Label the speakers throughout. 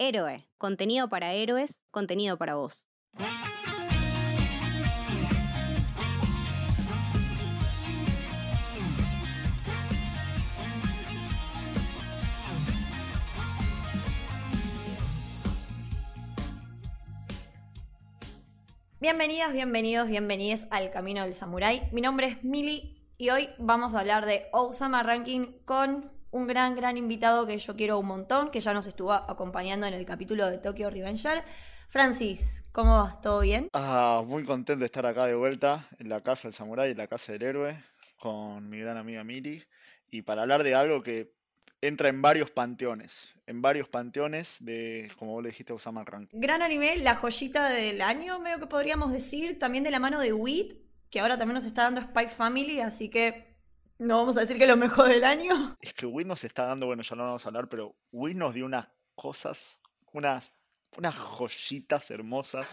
Speaker 1: Héroe, contenido para héroes, contenido para vos.
Speaker 2: Bienvenidas, bienvenidos, bienvenidas al Camino del Samurái. Mi nombre es Mili y hoy vamos a hablar de Osama Ranking con un gran, gran invitado que yo quiero un montón, que ya nos estuvo acompañando en el capítulo de Tokyo Revenger. Francis, ¿cómo vas? ¿Todo bien?
Speaker 3: Ah, muy contento de estar acá de vuelta en la casa del samurái, en la casa del héroe, con mi gran amiga Miri, y para hablar de algo que entra en varios panteones, en varios panteones de, como vos le dijiste, Osama Ranking.
Speaker 2: Gran anime, la joyita del año, medio que podríamos decir, también de la mano de Wit, que ahora también nos está dando Spy Family, así que no vamos a decir que lo mejor del año.
Speaker 3: Es que Wit nos está dando, bueno, ya no vamos a hablar, pero Wit nos dio unas cosas, unas, unas joyitas hermosas.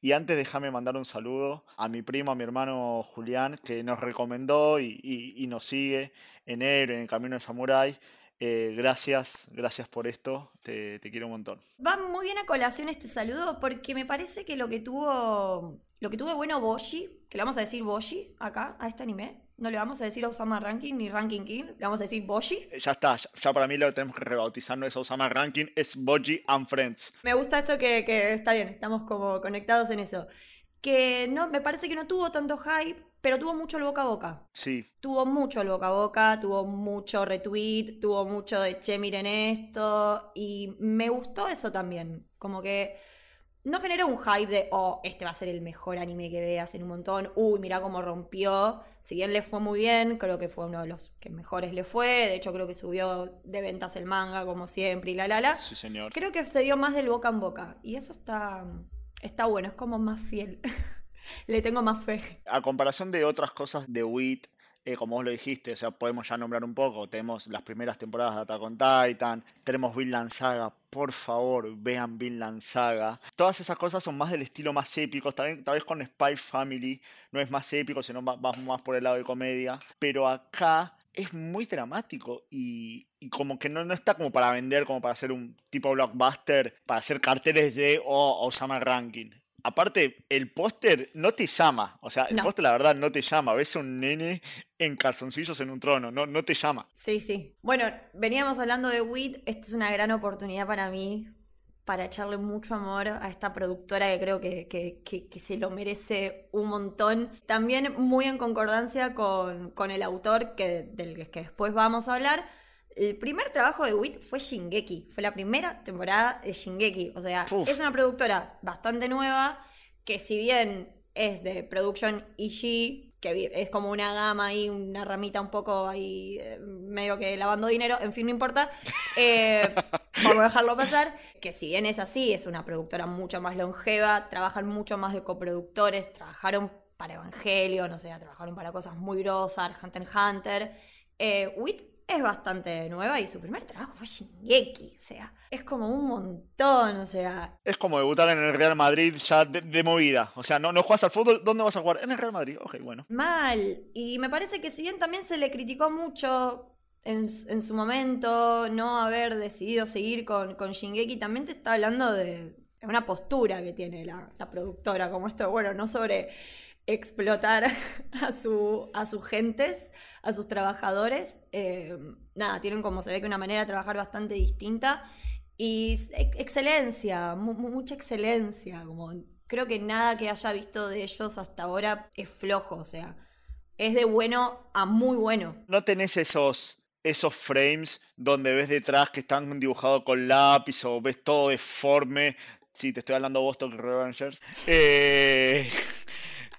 Speaker 3: Y antes déjame mandar un saludo a mi primo, a mi hermano Julián, que nos recomendó y, y- y nos sigue en en el camino de Samurai. Eh, gracias, gracias por esto, te, te quiero un montón.
Speaker 2: Va muy bien a colación este saludo porque me parece que lo que tuvo lo que tuvo bueno Boshi, que le vamos a decir Boshi acá a este anime, no le vamos a decir Osama Ranking ni Ranking King, le vamos a decir Boshi.
Speaker 3: Eh, Ya está, ya, ya para mí lo tenemos que rebautizar, no es Osama Ranking, es Boji and Friends.
Speaker 2: Me gusta esto que, que está bien, estamos como conectados en eso. Que no, me parece que no tuvo tanto hype, pero tuvo mucho el boca a boca.
Speaker 3: Sí,
Speaker 2: Tuvo mucho el boca a boca, tuvo mucho retweet, tuvo mucho de che, miren esto. Y me gustó eso también. Como que no generó un hype de, oh, este va a ser el mejor anime que veas en un montón. Uy, mira cómo rompió. Si bien le fue muy bien, creo que fue uno de los que mejores le fue. De hecho, creo que subió de ventas el manga, como siempre, y la la la.
Speaker 3: sí señor.
Speaker 2: Creo que se dio más del boca en boca. Y eso está, está bueno, es como más fiel. Le tengo más fe.
Speaker 3: A comparación de otras cosas de WIT, eh, como vos lo dijiste, o sea, podemos ya nombrar un poco, tenemos las primeras temporadas de Attack on Titan, tenemos Vinland Saga, por favor, vean Vinland Saga. Todas esas cosas son más del estilo más épico, tal vez, con Spy Family no es más épico, sino va más por el lado de comedia, pero acá es muy dramático y, como que no, no está como para vender, como para hacer un tipo blockbuster, para hacer carteles de oh, Osama Ranking. Aparte, el póster no te llama, o sea, el
Speaker 2: No.
Speaker 3: póster la verdad no te llama, ves a un nene en calzoncillos en un trono, no, no te llama.
Speaker 2: Sí, sí. Bueno, veníamos hablando de WIT. Esta es una gran oportunidad para mí para echarle mucho amor a esta productora que creo que, que- que- que se lo merece un montón. También muy en concordancia con, con el autor que, del que después vamos a hablar. El primer trabajo de WIT fue Shingeki. Fue la primera temporada de Shingeki. O sea,
Speaker 3: Uf.
Speaker 2: es una productora bastante nueva que si bien es de Production IG, que vi- es como una gama ahí, una ramita un poco ahí, eh, medio que lavando dinero, en fin, no importa. Eh, vamos a dejarlo pasar. Que si bien es así, es una productora mucho más longeva, trabajan mucho más de coproductores, trabajaron para Evangelion, o sea, trabajaron para cosas muy grosas, Hunter x Hunter. Eh, Wit es bastante nueva y su primer trabajo fue Shingeki, o sea, es como un montón, o sea,
Speaker 3: Es como debutar en el Real Madrid ya de, de movida, o sea, no, no juegas al fútbol, ¿dónde vas a jugar? En el Real Madrid, ok, bueno.
Speaker 2: Mal. Y me parece que si bien también se le criticó mucho en, en su momento no haber decidido seguir con, con Shingeki, también te está hablando de, de una postura que tiene la, la productora, como esto, bueno, no sobre explotar a, su, a sus gentes, a sus trabajadores. Eh, nada, tienen como se ve que una manera de trabajar bastante distinta. Y excelencia, mu- mu- mucha excelencia, como creo que nada que haya visto de ellos hasta ahora es flojo, o sea, es de bueno a muy bueno.
Speaker 3: No tenés esos, esos frames donde ves detrás que están dibujados con lápiz o ves todo deforme. Sí, te estoy hablando vos, Tokyo Revengers. Eh,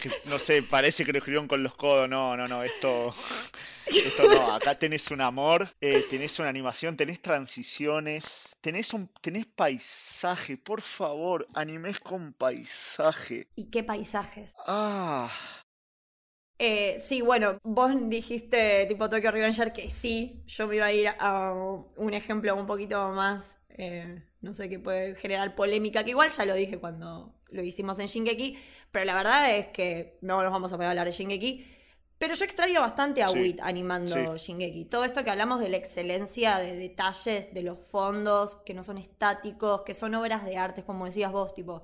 Speaker 3: que, no sé, parece que lo escribieron con los codos. No, no, no, esto, esto no. Acá tenés un amor, eh, tenés una animación, tenés transiciones, tenés un, tenés paisaje, por favor, animes con paisaje.
Speaker 2: ¿Y qué paisajes?
Speaker 3: Ah,
Speaker 2: Eh, sí, bueno, vos dijiste tipo Tokyo Revenger que sí, yo me iba a ir a un ejemplo un poquito más, eh, no sé, que puede generar polémica, que igual ya lo dije cuando lo hicimos en Shingeki, pero la verdad es que no nos vamos a poder hablar de Shingeki, Pero yo extraño bastante a
Speaker 3: Sí,
Speaker 2: Wit animando Shingeki. Todo esto que hablamos de la excelencia de detalles, de los fondos, que no son estáticos, que son obras de arte, como decías vos, tipo,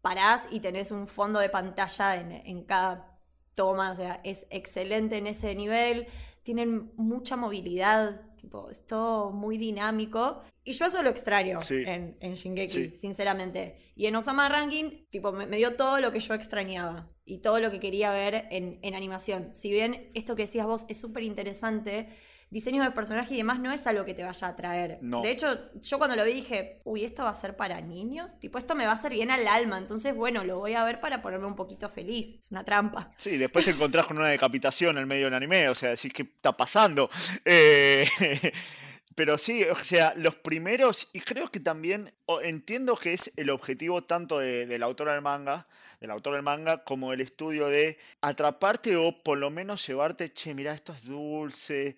Speaker 2: parás y tenés un fondo de pantalla en, en cada toma, o sea, es excelente en ese nivel, tienen mucha movilidad, tipo, es todo muy dinámico. Y yo eso lo extraño
Speaker 3: Sí.
Speaker 2: en, en Shingeki,
Speaker 3: Sí.
Speaker 2: sinceramente. Y en Osama Ranking, tipo, me, me dio todo lo que yo extrañaba y todo lo que quería ver en, en animación. Si bien esto que decías vos es súper interesante, diseños de personaje y demás no es algo que te vaya a atraer.
Speaker 3: No.
Speaker 2: De hecho, yo cuando lo vi dije, uy, esto va a ser para niños. Tipo, esto me va a hacer bien al alma. Entonces, bueno, lo voy a ver para ponerme un poquito feliz. Es una trampa.
Speaker 3: Sí, después te encontrás con una decapitación en medio del anime, o sea, decís, ¿qué está pasando? Eh, pero sí, o sea, los primeros, y creo que también entiendo que es el objetivo tanto de- del autor del manga, del autor del manga, como el estudio de atraparte o por lo menos llevarte, che, mira, esto es dulce,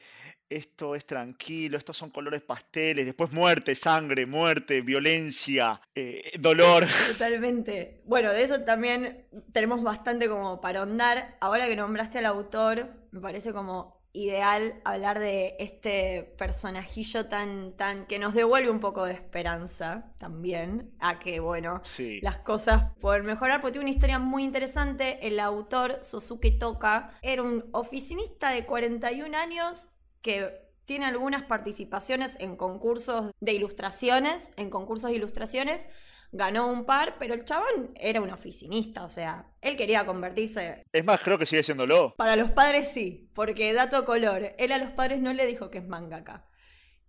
Speaker 3: esto es tranquilo, estos son colores pasteles, después muerte, sangre, muerte, violencia, eh, dolor.
Speaker 2: Totalmente. Bueno, de eso también tenemos bastante como para ahondar. Ahora que nombraste al autor, me parece como ideal hablar de este personajillo tan, tan, que nos devuelve un poco de esperanza también, a que, bueno,
Speaker 3: Sí.
Speaker 2: las cosas pueden mejorar, porque tiene una historia muy interesante. El autor, Sosuke Toka, era un oficinista de 41 años que tiene algunas participaciones en concursos de ilustraciones, en concursos de ilustraciones. Ganó un par, pero el chabón era un oficinista, o sea, él quería convertirse.
Speaker 3: Es más, creo que sigue siéndolo.
Speaker 2: Para los padres sí, porque dato color, él a los padres no le dijo que es mangaka.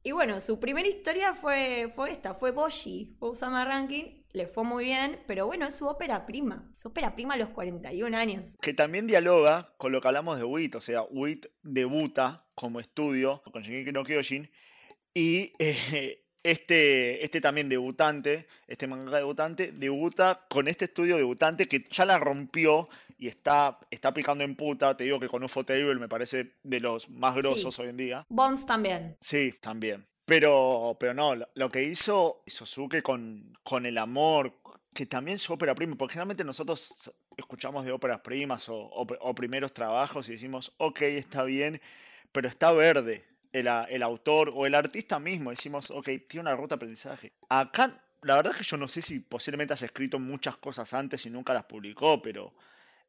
Speaker 2: Y bueno, su primera historia fue, fue esta, fue Boshi, fue Usama Ranking, le fue muy bien, pero bueno, es su ópera prima, su ópera prima a los 41 años.
Speaker 3: que también dialoga con lo que hablamos de WIT, o sea, WIT debuta como estudio con Shingeki no Kyojin y eh, este, este también debutante, este mangaka debutante, debuta con este estudio debutante que ya la rompió y está, está picando en puta, te digo que con UFO Table me parece de los más grosos hoy en día.
Speaker 2: Bones también.
Speaker 3: Sí, también. Pero, pero no, lo, que hizo Sosuke con, con el amor, que también su ópera prima, porque generalmente nosotros escuchamos de óperas primas o, o primeros trabajos y decimos, ok, está bien, pero está verde el, autor o el artista mismo, decimos, ok, tiene una ruta de aprendizaje. Acá, la verdad es que yo no sé si posiblemente has escrito muchas cosas antes y nunca las publicó, pero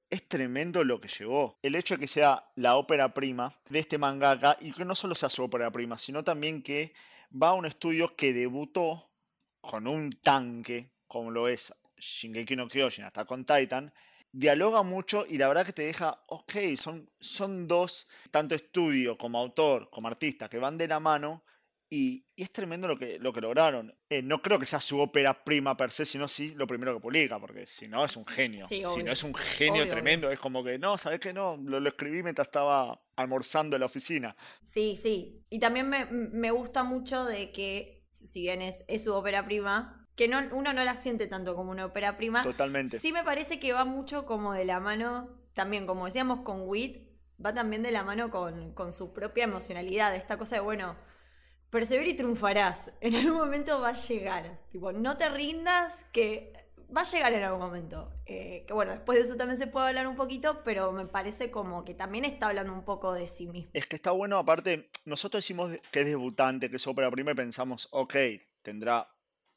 Speaker 3: es tremendo lo que llevó. El hecho de que sea la ópera prima de este mangaka y que no solo sea su ópera prima, sino también que va a un estudio que debutó con un tanque, como lo es Shingeki no Kyojin, hasta con Titan, dialoga mucho y la verdad que te deja, ok, son, son dos, tanto estudio como autor, como artista, que van de la mano y, y es tremendo lo que, lo que lograron. Eh, no creo que sea su ópera prima per se, sino sí lo primero que publica, porque si no es un genio.
Speaker 2: Sí,
Speaker 3: si no es un genio
Speaker 2: Obvio,
Speaker 3: tremendo, es como que, no, ¿sabes qué? No, lo, lo escribí mientras estaba almorzando en la oficina.
Speaker 2: Sí, sí. Y también me, me gusta mucho de que, si bien es, es su ópera prima, que no, uno no la siente tanto como una ópera prima.
Speaker 3: Totalmente.
Speaker 2: Sí me parece que va mucho como de la mano, también como decíamos con Wit, va también de la mano con, con su propia emocionalidad, esta cosa de, bueno, persevera y triunfarás, en algún momento va a llegar, tipo, no te rindas, que va a llegar en algún momento. Eh, que bueno, después de eso también se puede hablar un poquito, pero me parece como que también está hablando un poco de sí mismo.
Speaker 3: Es que está bueno, aparte, nosotros decimos que es debutante, que es ópera prima y pensamos, ok, tendrá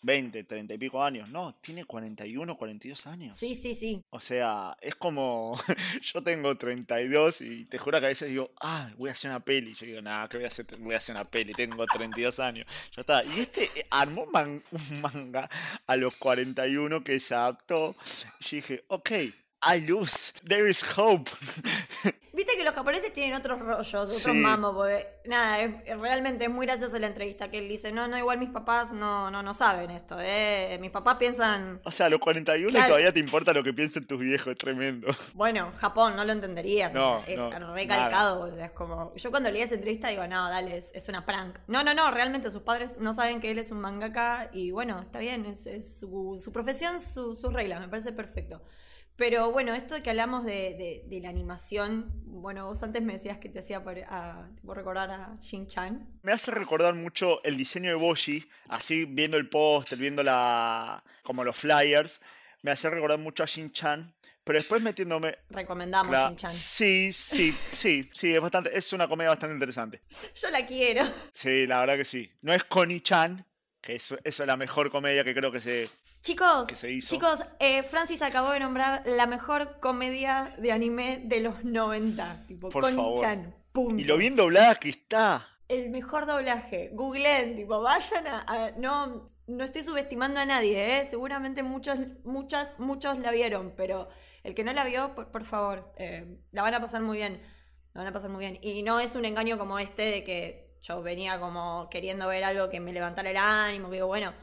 Speaker 3: 20, 30 y pico años. No, tiene 41, 42 años.
Speaker 2: Sí, sí, sí.
Speaker 3: O sea, es como, yo tengo 32 y te juro que a veces digo, ah, voy a hacer una peli. Yo digo, nada, que voy a hacer, voy a hacer una peli, tengo 32 años. Ya está. Y este eh, armó un, man- un manga a los 41 que se adaptó. Y yo dije, ok, I lose, there is hope.
Speaker 2: Viste que los japoneses tienen otros rollos, otros
Speaker 3: Sí.
Speaker 2: mamos, porque nada, es, realmente es muy gracioso la entrevista que él dice, no, no, igual mis papás no, no, no saben esto, eh. Mis papás piensan,
Speaker 3: O sea, a los 41 y
Speaker 2: Claro.
Speaker 3: todavía te importa lo que piensen tus viejos, es tremendo.
Speaker 2: bueno, Japón, no lo entenderías,
Speaker 3: No,
Speaker 2: es
Speaker 3: no,
Speaker 2: recalcado, o sea, es como, yo cuando leí esa entrevista digo, no, dale, es, es una prank. No, no, no, realmente sus padres no saben que él es un mangaka y bueno, está bien, es, es su, su profesión, su- sus reglas, me parece perfecto. Pero bueno, esto que hablamos de, de- de la animación, bueno, vos antes me decías que te hacía por, a- recordar a Shin-Chan.
Speaker 3: Me hace recordar mucho el diseño de Boshi, así viendo el póster, viendo la como los flyers. me hace recordar mucho a Shin-Chan, pero después metiéndome...
Speaker 2: Recomendamos
Speaker 3: Cla-
Speaker 2: Shin-Chan.
Speaker 3: Sí, sí, sí, sí, es bastante, es una comedia bastante interesante.
Speaker 2: Yo la quiero.
Speaker 3: Sí, la verdad que sí. No es Connie-Chan, que es, eso es la mejor comedia que creo que se,
Speaker 2: Chicos, chicos, eh, Francis acabó de nombrar la mejor comedia de anime de los 90. Tipo,
Speaker 3: Por
Speaker 2: Connie-chan. Punto.
Speaker 3: Y lo bien doblada que está.
Speaker 2: El mejor doblaje. Googleen, tipo, vayan a. a- no, no estoy subestimando a nadie, ¿eh? Seguramente muchos, muchas, muchos la vieron, pero el que no la vio, por, por favor, eh, la van a pasar muy bien. La van a pasar muy bien. Y no es un engaño como este de que yo venía como queriendo ver algo que me levantara el ánimo, que digo, bueno,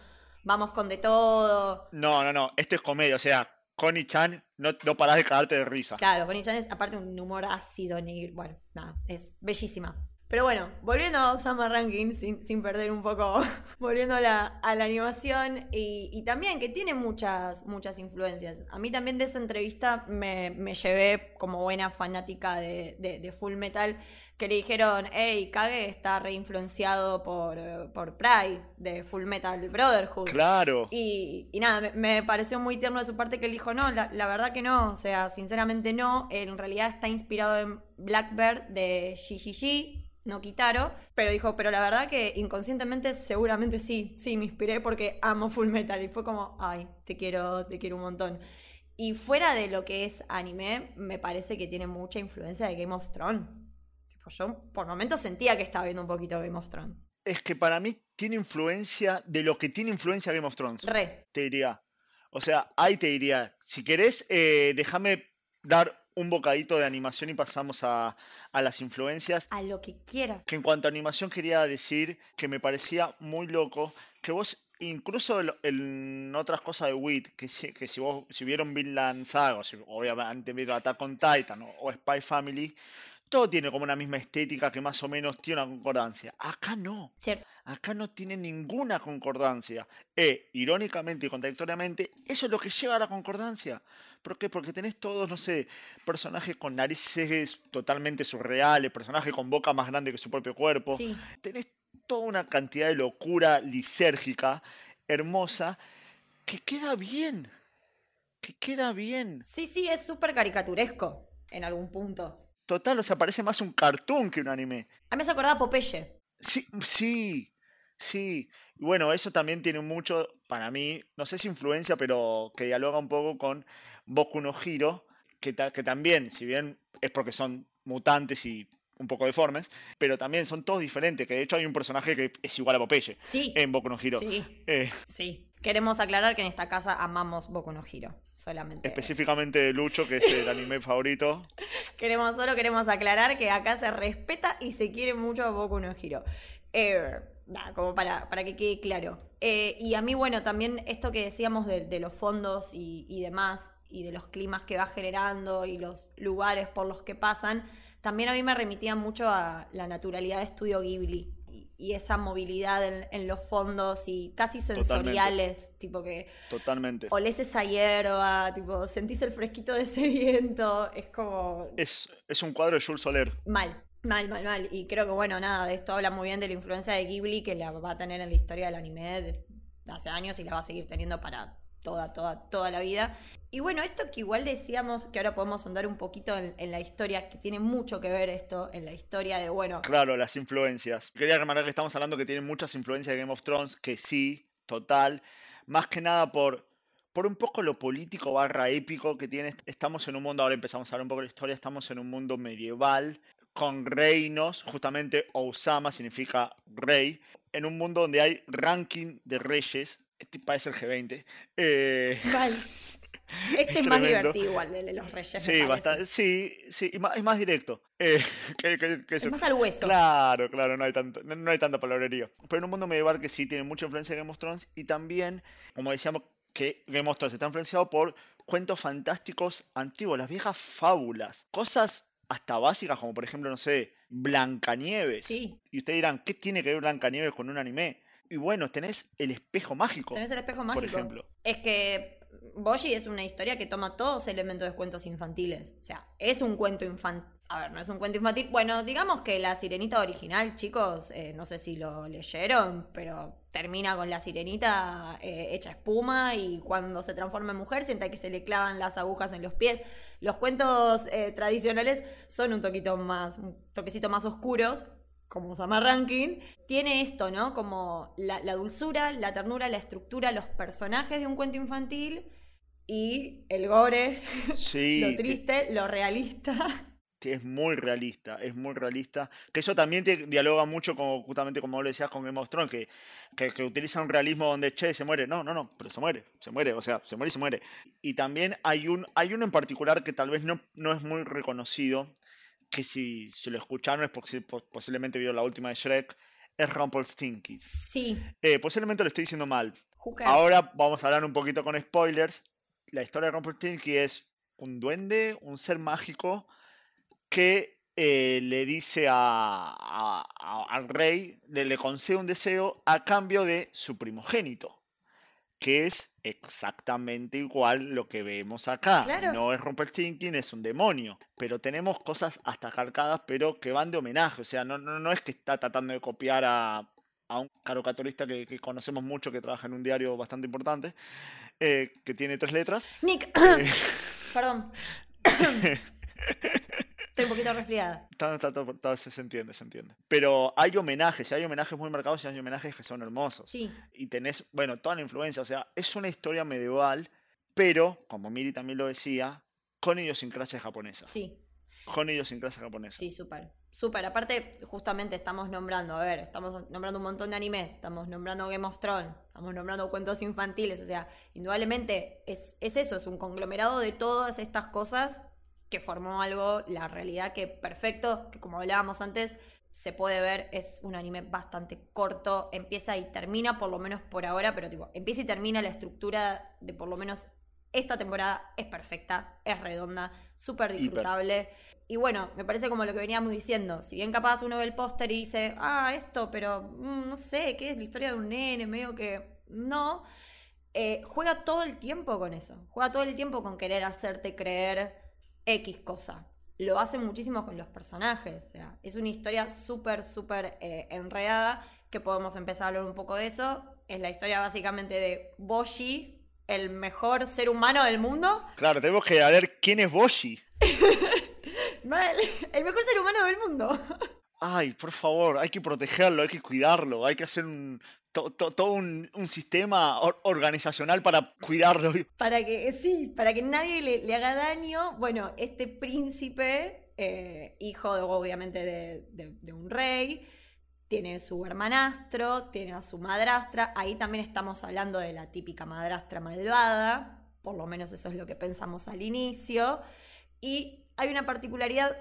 Speaker 2: vamos con de todo.
Speaker 3: No, no, no, esto es comedia, o sea, Connie-Chan, no, no parás de cagarte de risa.
Speaker 2: Claro, Connie Chan es aparte un humor ácido, ni, bueno, nada, es bellísima. Pero bueno, volviendo a Summer Ranking, sin, sin perder un poco, volviendo a la, a la animación, y, y también que tiene muchas, muchas influencias. A mí también de esa entrevista me, me llevé como buena fanática de, de- de Full Metal, que le dijeron, hey, Kage está reinfluenciado por, por Pride, de Full Metal Brotherhood.
Speaker 3: Claro.
Speaker 2: Y, y nada, me, me pareció muy tierno de su parte que él dijo, no, la, la verdad que no, o sea, sinceramente no, en realidad está inspirado en Blackbird de GGG, no Kitaro, pero dijo, pero la verdad que inconscientemente seguramente sí, sí, me inspiré porque amo Full Metal y fue como, ay, te quiero, te quiero un montón. Y fuera de lo que es anime, me parece que tiene mucha influencia de Game of Thrones. Yo por momentos sentía que estaba viendo un poquito Game of Thrones.
Speaker 3: Es que para mí tiene influencia de lo que tiene influencia Game of Thrones.
Speaker 2: Re,
Speaker 3: te diría. O sea, ahí te diría, si querés, eh, déjame dar un bocadito de animación y pasamos a, a las influencias.
Speaker 2: a lo que quieras.
Speaker 3: Que en cuanto a animación quería decir que me parecía muy loco que vos, incluso en- en otras cosas de WIT, que si, que si vos, si vieron Vinland Saga, o si obviamente vieron Attack on Titan o, o Spy Family, todo tiene como una misma estética que más o menos tiene una concordancia. Acá no.
Speaker 2: Cierto.
Speaker 3: Acá no tiene ninguna concordancia. E, irónicamente y contradictoriamente, eso es lo que lleva a la concordancia. ¿Por qué? Porque tenés todos, no sé, personajes con narices totalmente surreales, personajes con boca más grande que su propio cuerpo.
Speaker 2: Sí.
Speaker 3: Tenés toda una cantidad de locura lisérgica, hermosa, que queda bien. Que queda bien.
Speaker 2: Sí, sí, es súper caricaturesco en algún punto.
Speaker 3: Total, o sea, parece más un cartoon que un anime.
Speaker 2: A mí me se acordaba Popeye.
Speaker 3: Sí, sí, sí. Y bueno, eso también tiene mucho, para mí, no sé si influencia, pero que dialoga un poco con Boku no Hero, que, ta- que también, si bien es porque son mutantes y un poco deformes, pero también son todos diferentes, que de hecho hay un personaje que es igual a Popeye
Speaker 2: Sí.
Speaker 3: en Boku no Hero.
Speaker 2: Sí,
Speaker 3: Eh,
Speaker 2: sí. Queremos aclarar que en esta casa amamos Boku no Hero. Solamente.
Speaker 3: específicamente Lucho, que es el anime favorito.
Speaker 2: Queremos, solo queremos aclarar que acá se respeta y se quiere mucho a Boku no Hero. Eh, como para, para que quede claro. Eh, y a mí, bueno, también esto que decíamos de, de los fondos y, y demás, y de los climas que va generando y los lugares por los que pasan, también a mí me remitía mucho a la naturalidad de Estudio Ghibli. Y, esa movilidad en, en los fondos y casi sensoriales, tipo que
Speaker 3: Totalmente.
Speaker 2: olés esa hierba, tipo, sentís el fresquito de ese viento, es como
Speaker 3: Es, es un cuadro de Jules Soler.
Speaker 2: mal, mal, mal, mal. Y creo que, bueno, nada, de esto habla muy bien de la influencia de Ghibli que la va a tener en la historia del anime de hace años y la va a seguir teniendo para toda, toda, toda la vida. Y bueno, esto que igual decíamos, que ahora podemos andar un poquito en, la historia, que tiene mucho que ver esto en la historia de, bueno,
Speaker 3: Claro, las influencias. Quería remarcar que estamos hablando que tiene muchas influencias de Game of Thrones, que sí, total. Más que nada por, por un poco lo político barra épico que tiene. Estamos en un mundo, ahora empezamos a hablar un poco de la historia, estamos en un mundo medieval, con reinos, justamente Osama significa rey, en un mundo donde hay ranking de reyes, este parece el G20. eh,
Speaker 2: mal. Este es más
Speaker 3: tremendo.
Speaker 2: divertido igual, el de los reyes.
Speaker 3: sí, bastante, sí, sí, y más, es más directo. eh, que- que- que
Speaker 2: Es
Speaker 3: eso.
Speaker 2: más al hueso.
Speaker 3: Claro, claro, no hay tanto, no, no hay tanta palabrería. Pero en un mundo medieval que sí tiene mucha influencia de Game of Thrones y también, como decíamos, que Game of Thrones está influenciado por cuentos fantásticos antiguos, las viejas fábulas, cosas hasta básicas como por ejemplo, no sé, Blancanieves.
Speaker 2: Sí,
Speaker 3: Y ustedes dirán, ¿qué tiene que ver Blancanieves con un anime? Y bueno, tenés el espejo mágico,
Speaker 2: tenés el espejo
Speaker 3: por
Speaker 2: mágico.
Speaker 3: ejemplo.
Speaker 2: Es que Boshi es una historia que toma todos elementos de cuentos infantiles. O sea, es un cuento infantil. A ver, no es un cuento infantil. Bueno, digamos que la sirenita original, chicos, eh, no sé si lo leyeron, pero termina con la sirenita eh, hecha espuma y cuando se transforma en mujer sienta que se le clavan las agujas en los pies. Los cuentos eh, tradicionales son un toquito más, un toquecito más oscuros, como Sama Ranking, tiene esto, ¿no? Como la, la, dulzura, la ternura, la estructura, los personajes de un cuento infantil y el gore,
Speaker 3: Sí,
Speaker 2: lo
Speaker 3: que-
Speaker 2: triste, lo realista.
Speaker 3: que es muy realista, es muy realista. Que eso también te dialoga mucho con, justamente como lo decías con Game of Thrones, que, que, que utiliza un realismo donde, che, se muere. No, no, no, pero se muere, se muere, o sea, se muere y se muere. Y también hay un, hay uno en particular que tal vez no, no es muy reconocido, que si, si lo escucharon es porque po- posiblemente vieron la última de Shrek, es Rumpelstiltskin.
Speaker 2: Sí,
Speaker 3: Eh, posiblemente lo estoy diciendo mal. Ahora vamos a hablar un poquito con spoilers. La historia de Rumpelstiltskin es un duende, un ser mágico que eh, le dice a, a- a- al rey, le, le concede un deseo a cambio de su primogénito, que es exactamente igual lo que vemos acá.
Speaker 2: Claro.
Speaker 3: No es Rumpelstiltskin, es un demonio, pero tenemos cosas hasta calcadas, pero que van de homenaje, o sea, no, no, no es que está tratando de copiar a, a un caricaturista que, que conocemos mucho, que trabaja en un diario bastante importante, eh, que tiene tres letras.
Speaker 2: Nick,
Speaker 3: eh,
Speaker 2: perdón. Estoy un poquito resfriada.
Speaker 3: Está- está- está- está- se entiende, se entiende. Pero hay homenajes, hay homenajes muy marcados y hay homenajes que son hermosos.
Speaker 2: Sí,
Speaker 3: Y tenés, bueno, toda la influencia, o sea, es una historia medieval, pero, como Miri también lo decía, con idiosincrasia japonesa.
Speaker 2: sí,
Speaker 3: Con idiosincrasia japonesa.
Speaker 2: sí, súper. Súper. Aparte, justamente estamos nombrando, a ver, estamos nombrando un montón de animes, estamos nombrando Game of Thrones, estamos nombrando cuentos infantiles, o sea, indudablemente es, es eso, es un conglomerado de todas estas cosas que formó algo, la realidad que perfecto, que como hablábamos antes, se puede ver, es un anime bastante corto, empieza y termina, por lo menos por ahora, pero tipo, empieza y termina la estructura de por lo menos esta temporada es perfecta, es redonda, súper
Speaker 3: Hiper.
Speaker 2: disfrutable. Y bueno, me parece como lo que veníamos diciendo, si bien capaz uno ve el póster y dice, ah, esto, pero mm, no sé, ¿qué es la historia de un nene? Medio que no. Eh, juega todo el tiempo con eso, juega todo el tiempo con querer hacerte creer X cosa. Lo hace muchísimo con los personajes. O sea, es una historia súper, súper eh, enredada que podemos empezar a hablar un poco de eso. Es la historia básicamente de Boshi, el mejor ser humano del mundo.
Speaker 3: Claro, tenemos que ver quién es Boshi.
Speaker 2: El mejor ser humano del mundo.
Speaker 3: Ay, por favor, hay que protegerlo, hay que cuidarlo, hay que hacer un, to- to- todo un, sistema or- organizacional para cuidarlo.
Speaker 2: Para que, sí, para que nadie le, le haga daño. Bueno, este príncipe, eh, hijo obviamente de, de- de un rey, tiene su hermanastro, tiene a su madrastra. Ahí también estamos hablando de la típica madrastra malvada. Por lo menos eso es lo que pensamos al inicio. Y hay una particularidad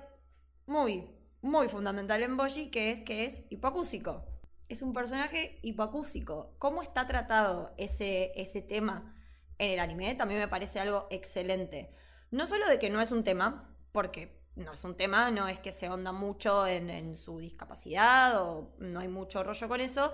Speaker 2: muy, muy fundamental en Boji, que es que es hipoacúsico. Es un personaje hipoacúsico. ¿Cómo está tratado ese, ese tema en el anime? También me parece algo excelente. No solo de que no es un tema, porque no es un tema, no es que se onda mucho en, en su discapacidad o no hay mucho rollo con eso.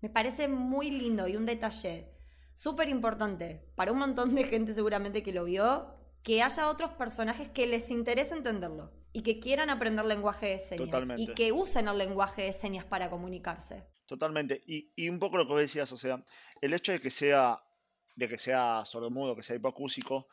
Speaker 2: Me parece muy lindo y un detalle súper importante para un montón de gente seguramente que lo vio, que haya otros personajes que les interese entenderlo y que quieran aprender lenguaje de señas
Speaker 3: Totalmente.
Speaker 2: y que usen el lenguaje de señas para comunicarse.
Speaker 3: Totalmente. Y, y un poco lo que vos decías, o sea, el hecho de que sea, de que sea sordomudo, que sea hipoacúsico,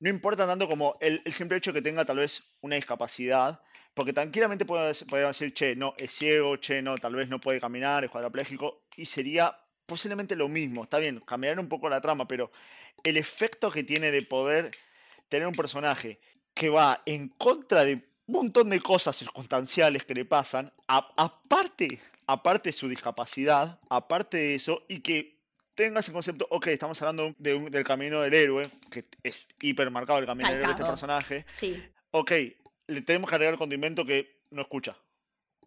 Speaker 3: no importa tanto como el, el simple hecho de que tenga tal vez una discapacidad, porque tranquilamente puede decir, che, no, es ciego, che, no, tal vez no puede caminar, es cuadrapléjico, y sería posiblemente lo mismo. Está bien, cambiar un poco la trama, pero el efecto que tiene de poder tener un personaje que va en contra de un montón de cosas circunstanciales que le pasan, a- aparte, aparte de su discapacidad, aparte de eso, y que tenga ese concepto, ok, estamos hablando de un- del camino del héroe, que es hipermarcado el camino del héroe de este personaje,
Speaker 2: Sí,
Speaker 3: ok, le tenemos que agregar el condimento que no escucha.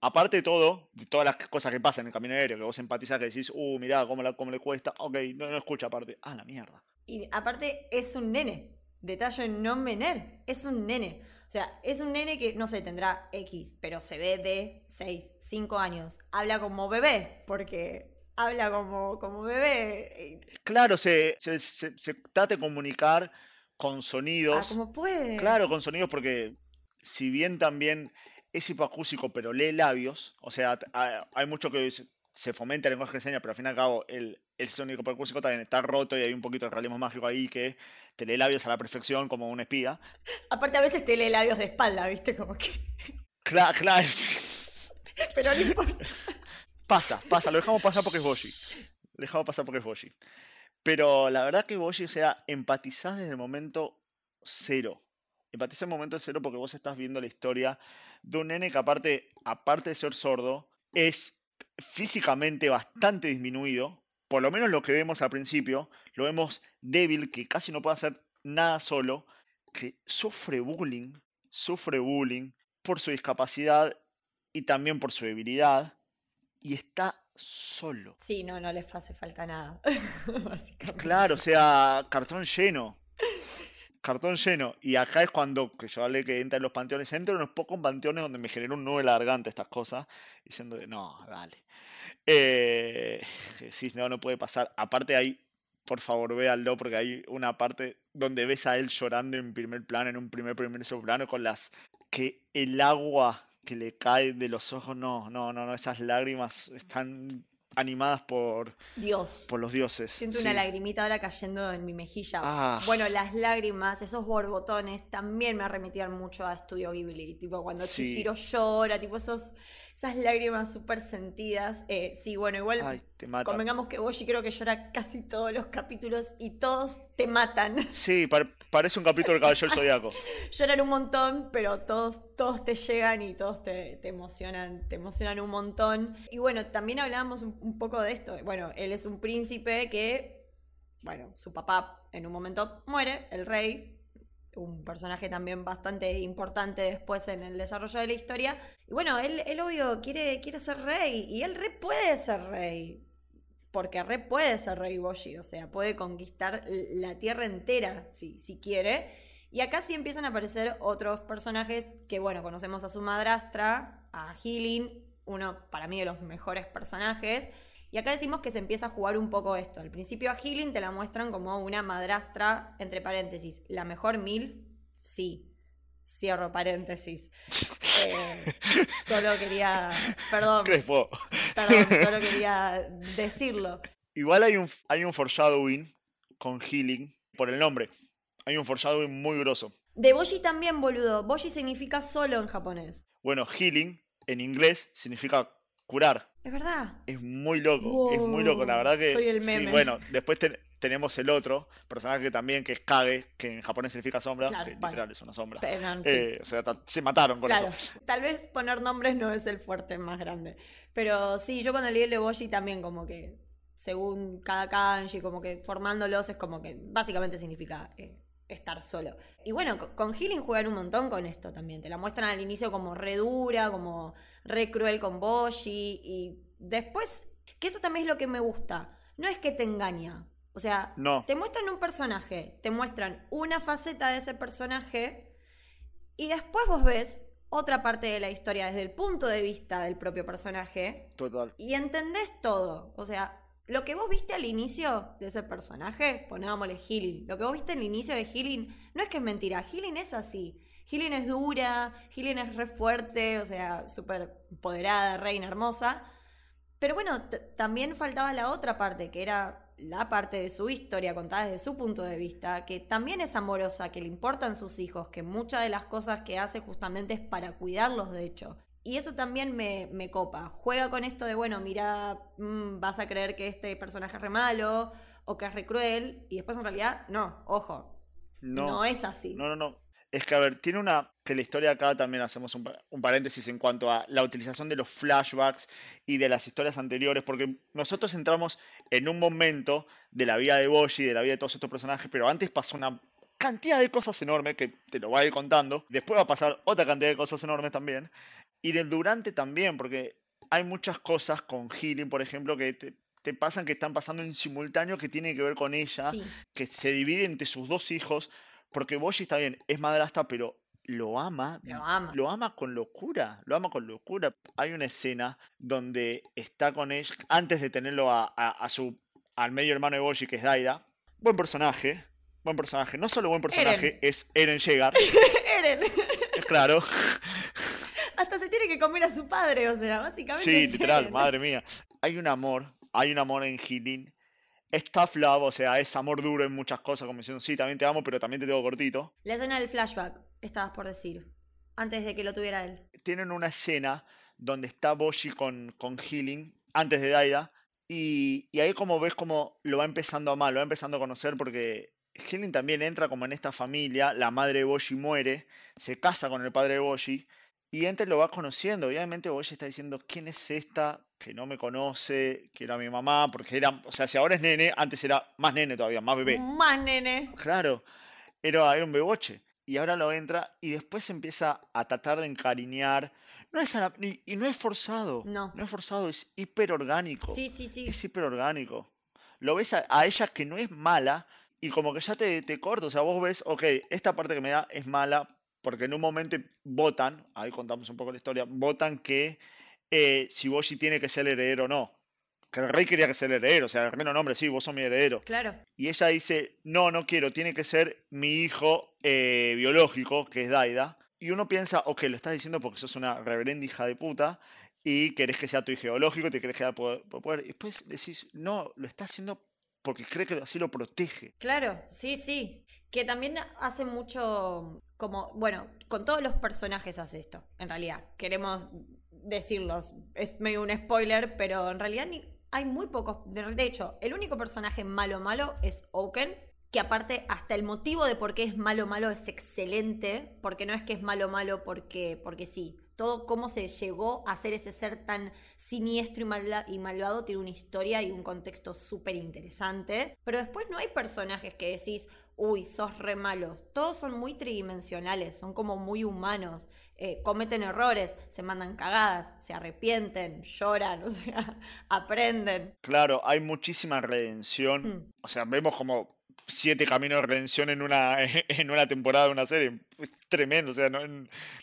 Speaker 3: Aparte de todo, de todas las cosas que pasan en el camino aéreo, que vos empatizás, que decís, uh, mirá cómo, la- cómo le cuesta, ok, no, no escucha aparte. Ah, la mierda.
Speaker 2: Y aparte es un nene. Detalle no menor. Es un nene. O sea, es un nene que, no sé, tendrá X, pero se ve de 6, 5 años. Habla como bebé, porque habla como, como bebé.
Speaker 3: Claro, se, se, se, se trata de comunicar con
Speaker 2: Ah,
Speaker 3: sonidos.
Speaker 2: como puede.
Speaker 3: Claro, con sonidos porque si bien también es hipoacústico pero lee labios, o sea, hay mucho que se fomenta el lenguaje de señas, pero al fin y al cabo el, el sonido hipoacústico también está roto y hay un poquito de realismo mágico ahí que te lee labios a la perfección como un espía.
Speaker 2: Aparte a veces te lee labios de espalda, ¿viste? Como que...
Speaker 3: Claro, claro.
Speaker 2: Pero no importa.
Speaker 3: Pasa, pasa, lo dejamos pasar porque es Boshi. Lo dejamos pasar porque es Boshi. Pero la verdad que Boshi, o sea, empatizás desde el momento cero. Empatizás en el momento cero porque vos estás viendo la historia de un nene que aparte, aparte de ser sordo, es físicamente bastante disminuido. Por lo menos lo que vemos al principio, lo vemos débil, que casi no puede hacer nada solo, que sufre bullying, sufre bullying por su discapacidad y también por su debilidad, y está solo.
Speaker 2: Sí, no, no les hace falta nada. Básicamente.
Speaker 3: Claro, o sea, cartón lleno. Cartón lleno. Y acá es cuando, que yo hablé que entra en los panteones, entro en unos pocos panteones donde me generó un nudo en la garganta estas cosas, diciendo de, no, dale. Eh, sí, no, no puede pasar. Aparte hay, por favor, véanlo, porque hay una parte donde ves a él llorando en primer plano, en un primer, primer plano, con las, que el agua que le cae de los ojos, no, no, no, no, esas lágrimas están animadas por,
Speaker 2: Dios.
Speaker 3: por los dioses.
Speaker 2: Siento
Speaker 3: sí.
Speaker 2: una lagrimita ahora cayendo en mi mejilla.
Speaker 3: Ah.
Speaker 2: Bueno, las lágrimas, esos borbotones, también me remitían mucho a Estudio Ghibli. Tipo, cuando
Speaker 3: Sí.
Speaker 2: Chihiro llora, tipo esos, esas lágrimas súper sentidas. Eh, sí, bueno, igual
Speaker 3: Ay, te mata.
Speaker 2: convengamos que Boshi creo que llora casi todos los capítulos y todos te matan.
Speaker 3: Sí, par- parece un capítulo del Caballero Zodíaco.
Speaker 2: Lloran un montón, pero todos, todos te llegan y todos te, te emocionan, te emocionan un montón. Y bueno, también hablábamos un, un poco de esto. Bueno, él es un príncipe que, bueno, su papá en un momento muere, el rey, un personaje también bastante importante después en el desarrollo de la historia. Y bueno, él, él obvio quiere, quiere ser rey y él re puede ser rey. Porque re puede ser rey Boshi, o sea, puede conquistar la tierra entera si, si quiere. Y acá sí empiezan a aparecer otros personajes que, bueno, conocemos a su madrastra, a Healing, uno para mí de los mejores personajes. Y acá decimos que se empieza a jugar un poco esto. Al principio a Healing te la muestran como una madrastra, entre paréntesis, la mejor MILF, sí. Cierro paréntesis. Eh, solo quería. Perdón,
Speaker 3: Crespo.
Speaker 2: perdón, solo quería decirlo.
Speaker 3: Igual hay un, hay un foreshadowing con Healing por el nombre. Hay un foreshadowing muy grosso.
Speaker 2: De Boshi también, boludo. Boshi significa solo en japonés.
Speaker 3: Bueno, Healing en inglés significa curar.
Speaker 2: Es verdad.
Speaker 3: Es muy loco, es muy loco. La verdad que.
Speaker 2: soy el
Speaker 3: Sí,
Speaker 2: meme.
Speaker 3: bueno, después te- tenemos el otro personaje también que es Kage, que en japonés significa sombra,
Speaker 2: Claro,
Speaker 3: que
Speaker 2: bueno.
Speaker 3: literal es una sombra.
Speaker 2: Pero, sí.
Speaker 3: Eh, o sea, se mataron con
Speaker 2: Claro,
Speaker 3: eso.
Speaker 2: tal vez poner nombres no es el fuerte más grande. Pero sí, yo cuando leí el de Boshi también como que, según cada kanji, como que formándolos es como que básicamente significa eh, estar solo. Y bueno, co- con Healing juegan un montón con esto también. Te la muestran al inicio como re dura, como re cruel con Boshi. Y después, que eso también es lo que me gusta. No es que te engaña. O sea,
Speaker 3: No.
Speaker 2: te muestran un personaje, te muestran una faceta de ese personaje y después vos ves otra parte de la historia desde el punto de vista del propio personaje
Speaker 3: Total.
Speaker 2: y entendés todo. O sea, lo que vos viste al inicio de ese personaje, ponámosle Healing, lo que vos viste al inicio de Healing, no es que es mentira, Healing es así. Healing es dura, Healing es re fuerte, o sea, súper empoderada, reina hermosa. Pero bueno, también faltaba la otra parte, que era la parte de su historia contada desde su punto de vista, que también es amorosa, que le importan sus hijos, que muchas de las cosas que hace justamente es para cuidarlos, de hecho. Y eso también me, me copa. Juega con esto de, bueno, mira, mm, vas a creer que este personaje es re malo o que es re cruel, y después en realidad, no, ojo, no,
Speaker 3: No.
Speaker 2: es así.
Speaker 3: No, no, no. Es que, a ver, tiene una. Que la historia acá también hacemos un, un paréntesis en cuanto a la utilización de los flashbacks y de las historias anteriores, porque nosotros entramos en un momento de la vida de Boshi, de la vida de todos estos personajes, pero antes pasó una cantidad de cosas enormes que te lo voy a ir contando. Después va a pasar otra cantidad de cosas enormes también. Y del durante también, porque hay muchas cosas con Healing, por ejemplo, que te, te pasan que están pasando en simultáneo que tiene que ver con ella
Speaker 2: Sí,
Speaker 3: que se divide entre sus dos hijos, porque Boshi está bien, es madrastra, pero lo ama,
Speaker 2: Lo ama.
Speaker 3: lo ama con locura, lo ama con locura. Hay una escena donde está con ella, antes de tenerlo a, a- a su, al medio hermano de Boshi, que es Daida. Buen personaje, buen personaje. No solo buen personaje, es Eren Yeager,
Speaker 2: Eren.
Speaker 3: es claro.
Speaker 2: Hasta se tiene que comer a su padre, o sea, básicamente.
Speaker 3: Sí, literal, madre mía. Hay un amor, hay un amor en Healing. Es tough love, o sea, es amor duro en muchas cosas, como diciendo, sí, también te amo, pero también te tengo cortito.
Speaker 2: La escena del flashback, estabas por decir. Antes de que lo tuviera él.
Speaker 3: Tienen una escena donde está Boshi con, con Healing, antes de Daida, y, y ahí como ves como lo va empezando a amar, lo va empezando a conocer porque Healing también entra como en esta familia, la madre de Boshi muere, se casa con el padre de Boshi, y entra y lo va conociendo. Obviamente Boshi está diciendo, ¿quién es esta que no me conoce, que era mi mamá? Porque era, o sea, si ahora es nene, antes era más nene todavía, más bebé.
Speaker 2: Más nene.
Speaker 3: Claro, era, era un beboche. Y ahora lo entra y después empieza a tratar de encariñar. No es ni- y no es forzado.
Speaker 2: No.
Speaker 3: es forzado, es hiperorgánico.
Speaker 2: Sí, sí, sí.
Speaker 3: Es hiperorgánico. Lo ves a, a ella que no es mala y como que ya te, te corta. O sea, vos ves, ok, esta parte que me da es mala porque en un momento votan, ahí contamos un poco la historia, votan que eh, si Boshi tiene que ser el heredero o no. Que el rey quería que sea el heredero, o sea, el rey no nombre, sí, vos sos mi heredero.
Speaker 2: Claro.
Speaker 3: Y ella dice, no, no quiero, tiene que ser mi hijo eh, biológico, que es Daida. Y uno piensa, ok, lo estás diciendo porque sos una reverenda hija de puta y querés que sea tu hijo biológico, te querés quedar por poder. Y después decís, no, lo está haciendo porque cree que así lo protege.
Speaker 2: Claro, sí, sí. Que también hace mucho como, bueno, con todos los personajes hace esto, en realidad. Queremos decirlos. Es medio un spoiler, pero en realidad ni- hay muy pocos. De hecho, el único personaje malo malo es Oaken. Que aparte, hasta el motivo de por qué es malo malo es excelente. Porque no es que es malo malo porque, porque sí. Todo cómo se llegó a ser ese ser tan siniestro y, malva- y malvado tiene una historia y un contexto súper interesante. Pero después no hay personajes que decís, uy, sos re malo. Todos son muy tridimensionales, son como muy humanos. Eh, cometen errores, se mandan cagadas, se arrepienten, lloran, o sea, aprenden.
Speaker 3: Claro, hay muchísima redención.
Speaker 2: Hmm.
Speaker 3: O sea, vemos como siete caminos de redención en una, en una temporada de una serie. Es tremendo. O sea, no,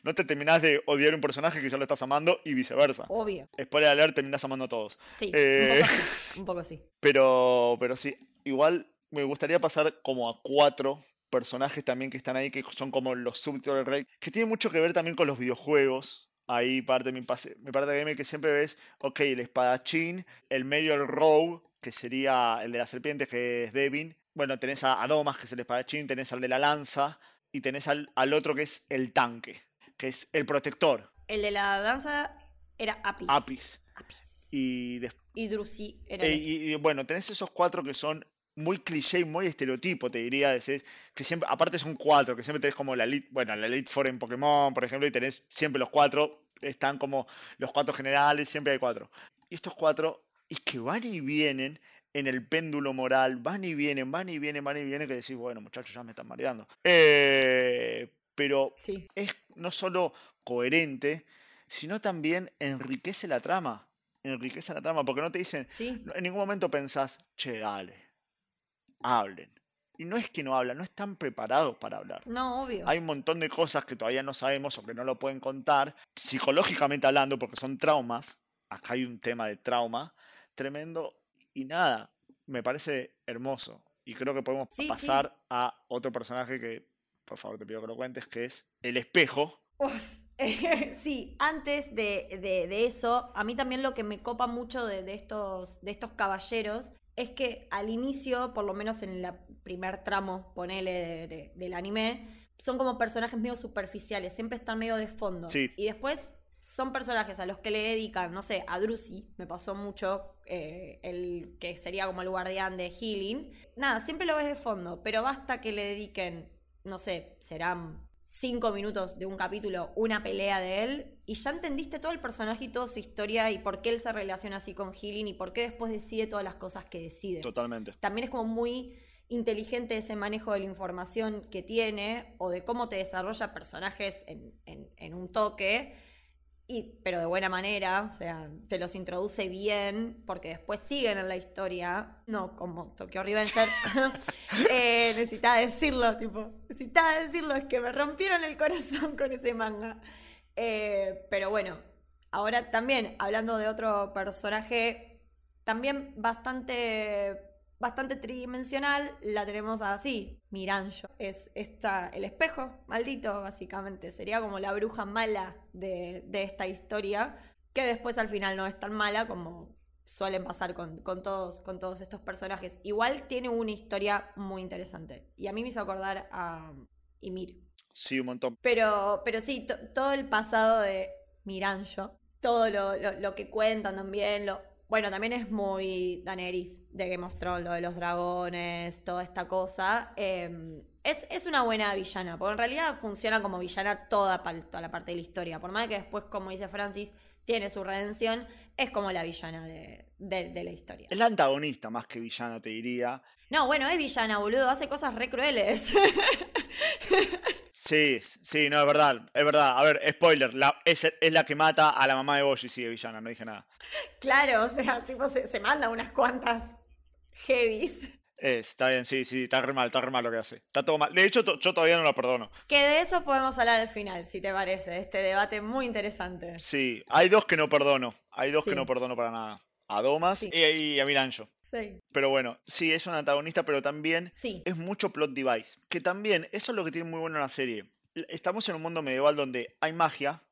Speaker 3: no te terminás de odiar un personaje que ya lo estás amando y viceversa.
Speaker 2: Obvio.
Speaker 3: Spoiler alert, terminás amando a todos.
Speaker 2: Sí,
Speaker 3: Eh.
Speaker 2: un poco sí. Un poco sí.
Speaker 3: Pero, pero sí, igual me gustaría pasar como a cuatro personajes también que están ahí, que son como los súbditos del rey, que tiene mucho que ver también con los videojuegos. Ahí parte mi, pase- mi parte de game que siempre ves, ok, el espadachín, el medio el rogue, que sería el de las serpientes, que es Devin. Bueno, tenés a Adomas, que es el espadachín, tenés al de la lanza, y tenés al, al otro que es el tanque, que es el protector,
Speaker 2: El de la danza era Apis.
Speaker 3: Apis.
Speaker 2: Apis.
Speaker 3: Y después
Speaker 2: Y Drusi era
Speaker 3: Eh,
Speaker 2: el otro.
Speaker 3: y, y, bueno, tenés esos cuatro que son muy cliché y muy estereotipo, te diría. decís, que siempre, aparte son cuatro, que siempre tenés como la Elite, bueno, la Elite Four en Pokémon, por ejemplo, y tenés siempre los cuatro, están como los cuatro generales, siempre hay cuatro. Y estos cuatro, y que van y vienen en el péndulo moral, van y vienen, van y vienen, van y vienen, que decís, bueno, muchachos, ya me están mareando. Eh, pero
Speaker 2: Sí.
Speaker 3: es no solo coherente, sino también enriquece la trama. Enriquece la trama, porque no te dicen,
Speaker 2: Sí.
Speaker 3: en ningún momento pensás, che, dale, hablen. Y no es que no hablan, no están preparados para hablar.
Speaker 2: No, obvio.
Speaker 3: Hay un montón de cosas que todavía no sabemos o que no lo pueden contar, psicológicamente hablando, porque son traumas. Acá hay un tema de trauma tremendo. Y nada, me parece hermoso. Y creo que podemos
Speaker 2: Sí, sí.
Speaker 3: pasar a otro personaje que, por favor, te pido que lo cuentes, que es el espejo.
Speaker 2: Uf, sí, antes de, de- de eso, a mí también lo que me copa mucho de, de estos, de estos caballeros es que al inicio, por lo menos en el primer tramo, ponele, de- de- del anime, son como personajes medio superficiales, siempre están medio de fondo.
Speaker 3: Sí.
Speaker 2: Y después son personajes a los que le dedican, no sé, a Drusi, me pasó mucho, eh, el que sería como el guardián de Healing. Nada, siempre lo ves de fondo, pero basta que le dediquen, no sé, serán cinco minutos de un capítulo, una pelea de él, y ya entendiste todo el personaje y toda su historia y por qué él se relaciona así con Healing y por qué después decide todas las cosas que decide
Speaker 3: Totalmente.
Speaker 2: también es como muy inteligente ese manejo de la información que tiene o de cómo te desarrolla personajes en, en- en un toque. Y, pero de buena manera, o sea, te los introduce bien, porque después siguen en la historia, no como Tokyo Revenger, eh, necesitaba decirlo, tipo, necesitaba decirlo, es que me rompieron el corazón con ese manga. Eh, pero bueno, ahora también, hablando de otro personaje, también bastante bastante tridimensional, la tenemos así, Miranjo. Es esta, el espejo maldito, básicamente. Sería como la bruja mala de, esta historia, que después al final no es tan mala como suelen pasar con, todos, con todos estos personajes. Igual tiene una historia muy interesante. Y a mí me hizo acordar a Ymir.
Speaker 3: Sí, un montón.
Speaker 2: Pero, pero sí, todo el pasado de Miranjo, todo lo, lo que cuentan también, lo, bueno, también es muy Daenerys de Game of Thrones, lo de los dragones, toda esta cosa. Em, es, una buena villana, porque en realidad funciona como villana toda, toda la parte de la historia. Por más que después, como dice Francis, tiene su redención, es como la villana de, de la historia.
Speaker 3: Es la antagonista más que villana, te diría.
Speaker 2: No, bueno, es villana, boludo, hace cosas re crueles.
Speaker 3: Sí, sí, no, es verdad, es verdad. A ver, spoiler, la, es, es la que mata a la mamá de Boshi, sí, de villana, no dije nada.
Speaker 2: Claro, o sea, tipo, se, manda unas cuantas heavies.
Speaker 3: está bien, sí, sí, está re mal, está re mal lo que hace. Está todo mal. De hecho, yo todavía no lo perdono.
Speaker 2: Que de eso podemos hablar al final, si te parece. Este debate muy interesante.
Speaker 3: Sí, hay dos que no perdono. Hay dos que no perdono para nada. A Domas y, a Miranjo. Sí. Pero bueno, sí, es un antagonista, pero también es mucho plot device. Que también, eso es lo que tiene muy bueno la serie. Estamos en un mundo medieval donde hay magia,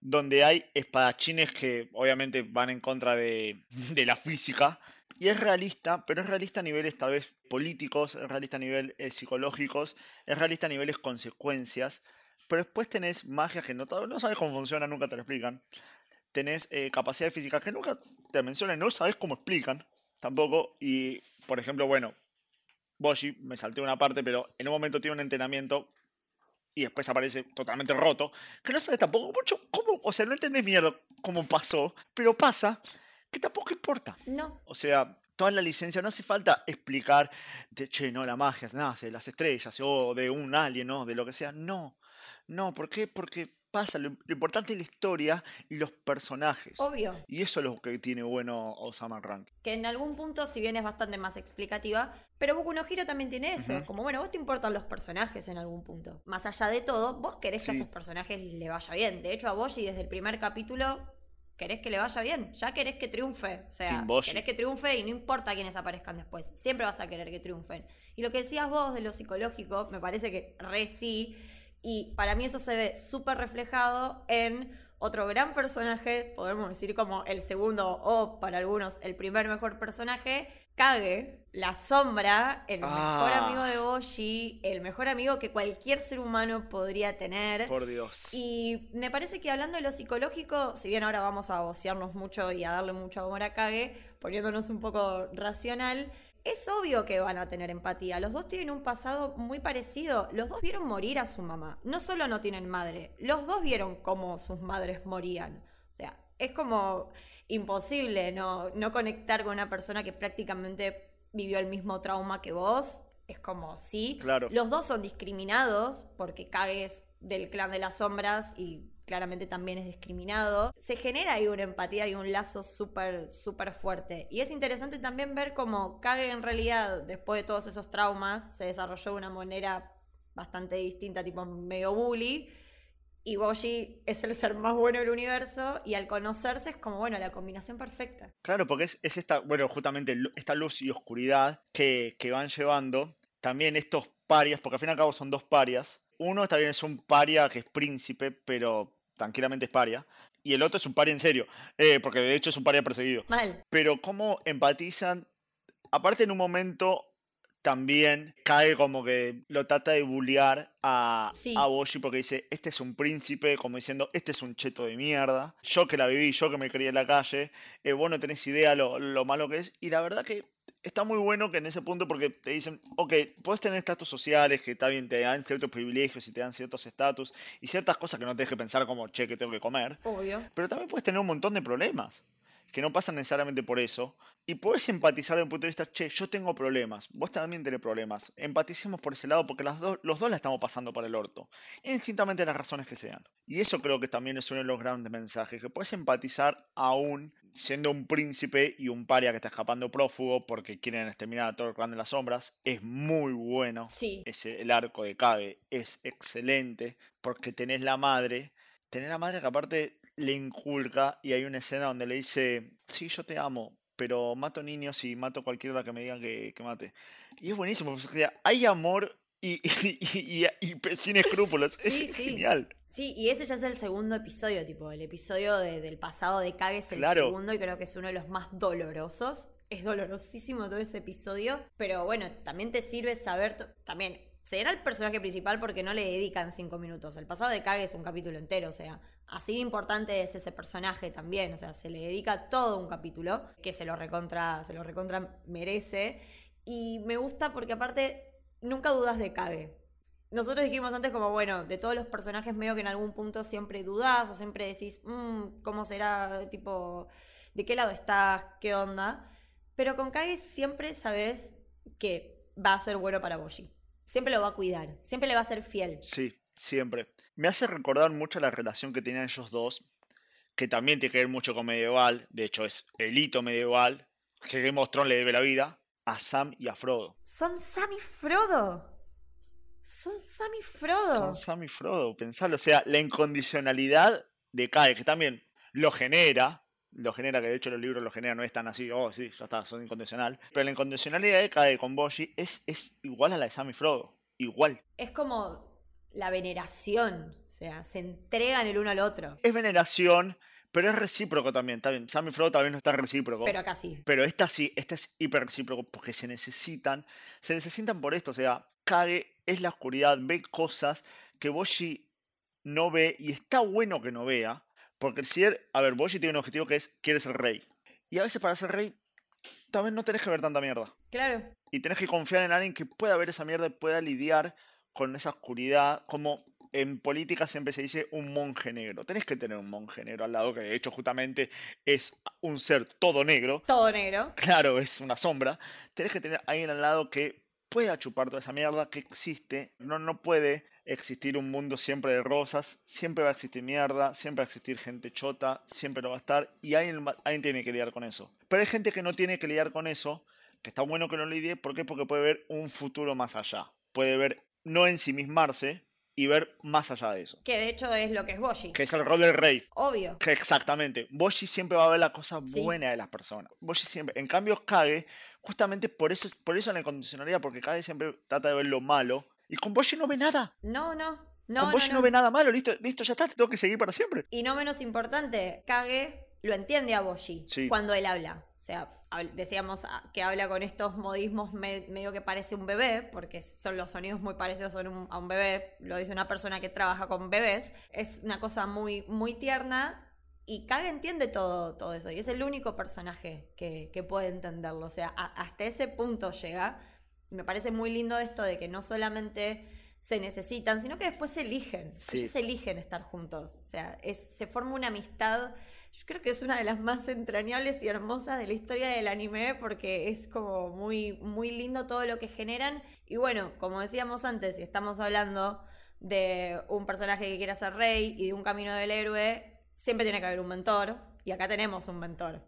Speaker 3: donde hay espadachines que obviamente van en contra de, la física. Y es realista, pero es realista a niveles tal vez políticos, es realista a niveles eh, psicológicos, es realista a niveles consecuencias. Pero después tenés magia que no, no sabes cómo funciona, nunca te lo explican. Tenés eh, capacidades físicas que nunca te mencionan, no sabes cómo explican tampoco. Y, por ejemplo, bueno, Boshi, me salté una parte, pero en un momento tiene un entrenamiento y después aparece totalmente roto, que no sabes tampoco mucho cómo, o sea, no entendés mierda cómo pasó, pero pasa que tampoco importa.
Speaker 2: No.
Speaker 3: O sea, toda la licencia no hace falta explicar de, che, no, la magia nace de las estrellas o de un alien, ¿no? De lo que sea. No. No, ¿por qué? Porque pasa, lo, importante es la historia y los personajes.
Speaker 2: Obvio.
Speaker 3: Y eso es lo que tiene bueno Osama Rank.
Speaker 2: Que en algún punto, si bien es bastante más explicativa, pero Boku no Hero también tiene eso. Como, bueno, vos te importan los personajes en algún punto. Más allá de todo, vos querés que a esos personajes le vaya bien. De hecho, a Boshi desde el primer capítulo querés que le vaya bien, ya querés que triunfe. O sea, querés que triunfe y no importa quiénes aparezcan después. Siempre vas a querer que triunfen. Y lo que decías vos de lo psicológico, me parece que re sí. Y para mí eso se ve súper reflejado en otro gran personaje, podemos decir como el segundo o para algunos el primer mejor personaje, Kage, la sombra, el mejor ah. amigo de Boshi, el mejor amigo que cualquier ser humano podría tener.
Speaker 3: Por Dios.
Speaker 2: Y me parece que hablando de lo psicológico, si bien ahora vamos a vocearnos mucho y a darle mucho amor a Kage, poniéndonos un poco racional, es obvio que van a tener empatía. Los dos tienen un pasado muy parecido. Los dos vieron morir a su mamá. No solo no tienen madre, los dos vieron cómo sus madres morían. O sea, es como imposible no, no conectar con una persona que prácticamente vivió el mismo trauma que vos. Es como, sí.
Speaker 3: Claro.
Speaker 2: Los dos son discriminados porque cagues del clan de las sombras y claramente también es discriminado, se genera ahí una empatía y un lazo súper, súper fuerte. Y es interesante también ver cómo Kage en realidad, después de todos esos traumas, se desarrolló de una manera bastante distinta, tipo medio bully. Y Boshi es el ser más bueno del universo y al conocerse es como, bueno, la combinación perfecta.
Speaker 3: Claro, porque es, esta, bueno, justamente esta luz y oscuridad que, que van llevando. También estos parias, porque al fin y al cabo son dos parias, uno también es un paria que es príncipe, pero tranquilamente es paria. Y el otro es un paria en serio, eh, porque de hecho es un paria perseguido.
Speaker 2: Mal.
Speaker 3: Pero cómo empatizan, aparte en un momento también cae como que lo trata de bullear a, a Boshi porque dice, este es un príncipe, como diciendo, este es un cheto de mierda. Yo que la viví, yo que me crié en la calle, eh, vos no tenés idea lo, lo malo que es. Y la verdad que está muy bueno que en ese punto, porque te dicen, ok, puedes tener estatus sociales que está bien, te dan ciertos privilegios y te dan ciertos estatus y ciertas cosas que no te deje pensar como, che, que tengo que comer.
Speaker 2: Obvio.
Speaker 3: Pero también puedes tener un montón de problemas que no pasan necesariamente por eso, y puedes empatizar desde un punto de vista, che, yo tengo problemas, vos también tenés problemas, empaticemos por ese lado porque las dos, los dos la estamos pasando por el orto, indistintamente las razones que sean. Y eso creo que también es uno de los grandes mensajes, que puedes empatizar aún siendo un príncipe y un paria que está escapando prófugo porque quieren exterminar a todo el clan de las sombras, es muy bueno.
Speaker 2: Sí.
Speaker 3: Ese, el arco de Kage es excelente porque tenés la madre, tenés la madre que aparte le inculca y hay una escena donde le dice, sí, yo te amo, pero mato niños y mato cualquiera que me digan que, que mate. Y es buenísimo, o sea, hay amor y, y, y- y sin escrúpulos,
Speaker 2: Sí,
Speaker 3: es
Speaker 2: sí.
Speaker 3: genial.
Speaker 2: Sí, y ese ya es el segundo episodio, tipo, el episodio de- del pasado de Kage es el
Speaker 3: Claro.
Speaker 2: segundo y creo que es uno de los más dolorosos. Es dolorosísimo todo ese episodio, pero bueno, también te sirve saber, también, será el personaje principal porque no le dedican cinco minutos. El pasado de Kage es un capítulo entero, o sea, así importante es ese personaje también, o sea, se le dedica todo un capítulo que se lo recontra, se lo recontra merece. Y me gusta porque aparte nunca dudas de Kage. Nosotros dijimos antes como, bueno, de todos los personajes medio que en algún punto siempre dudás o siempre decís, "Mm, ¿cómo será? Tipo, ¿de qué lado estás? ¿Qué onda? Pero con Kage siempre sabes que va a ser bueno para Boshi. Siempre lo va a cuidar, siempre le va a ser fiel.
Speaker 3: Sí, siempre. Me hace recordar mucho la relación que tenían ellos dos, que también tiene que ver mucho con medieval, de hecho es el hito medieval, que Game of Thrones le debe la vida, a Sam y a Frodo.
Speaker 2: Son Sam y Frodo. Son Sam y Frodo.
Speaker 3: Son Sam y Frodo, pensalo, o sea, la incondicionalidad de Kyle, que también lo genera, lo genera, que de hecho los libros lo generan, no es tan así, oh sí, ya está, son incondicional, pero la incondicionalidad de Kyle con Boshi es, es igual a la de Sam y Frodo, igual.
Speaker 2: Es como la veneración. O sea, se entregan el uno al otro.
Speaker 3: Es veneración, pero es recíproco también, bien, Sam y Frodo tal vez no está recíproco.
Speaker 2: Pero acá sí.
Speaker 3: Pero esta sí, esta es hiper recíproco porque se necesitan, se necesitan por esto, o sea, Kage es la oscuridad, ve cosas que Boshi no ve y está bueno que no vea, porque si él, a ver, Boshi tiene un objetivo que es, quiere ser rey. Y a veces para ser rey, tal vez no tenés que ver tanta mierda.
Speaker 2: Claro.
Speaker 3: Y tenés que confiar en alguien que pueda ver esa mierda y pueda lidiar con esa oscuridad, como en política siempre se dice un monje negro. Tenés que tener un monje negro al lado, que de hecho justamente es un ser todo negro,
Speaker 2: Todo negro.
Speaker 3: claro, es una sombra, tenés que tener alguien al lado que pueda chupar toda esa mierda que existe. No, no puede existir un mundo siempre de rosas, siempre va a existir mierda, siempre va a existir gente chota, siempre lo va a estar y alguien tiene que lidiar con eso. Pero hay gente que no tiene que lidiar con eso, que está bueno que no lidie, ¿por qué? Porque puede ver un futuro más allá. Puede ver, no ensimismarse y ver más allá de eso.
Speaker 2: Que de hecho es lo que es Boshi.
Speaker 3: Que es el rol del rey.
Speaker 2: Obvio.
Speaker 3: Que exactamente. Boshi siempre va a ver la cosa
Speaker 2: Sí.
Speaker 3: buena de las personas. Boshi siempre. En cambio, Kage, justamente por eso, por eso la incondicionalidad, porque Kage siempre trata de ver lo malo. Y con Boshi no ve nada.
Speaker 2: No, no. No,
Speaker 3: con
Speaker 2: no,
Speaker 3: Boshi no,
Speaker 2: no.
Speaker 3: ve nada malo. Listo, listo, ya está, te tengo que seguir para siempre.
Speaker 2: Y no menos importante, Kage lo entiende a Boshi
Speaker 3: Sí.
Speaker 2: cuando él habla. O sea, decíamos ah, que habla con estos modismos me- medio que parece un bebé, porque son los sonidos muy parecidos a un, bebé. Lo dice una persona que trabaja con bebés. Es una cosa muy, muy tierna. Y Kage entiende todo, todo eso. Y es el único personaje que, que puede entenderlo. O sea, hasta ese punto llega. Me parece muy lindo esto de que no solamente se necesitan, sino que después se eligen.
Speaker 3: Sí.
Speaker 2: Ellos eligen estar juntos. O sea, es, se forma una amistad. Yo creo que es una de las más entrañables y hermosas de la historia del anime porque es como muy, muy lindo todo lo que generan. Y bueno, como decíamos antes, si estamos hablando de un personaje que quiere ser rey y de un camino del héroe, siempre tiene que haber un mentor. Y acá tenemos un mentor.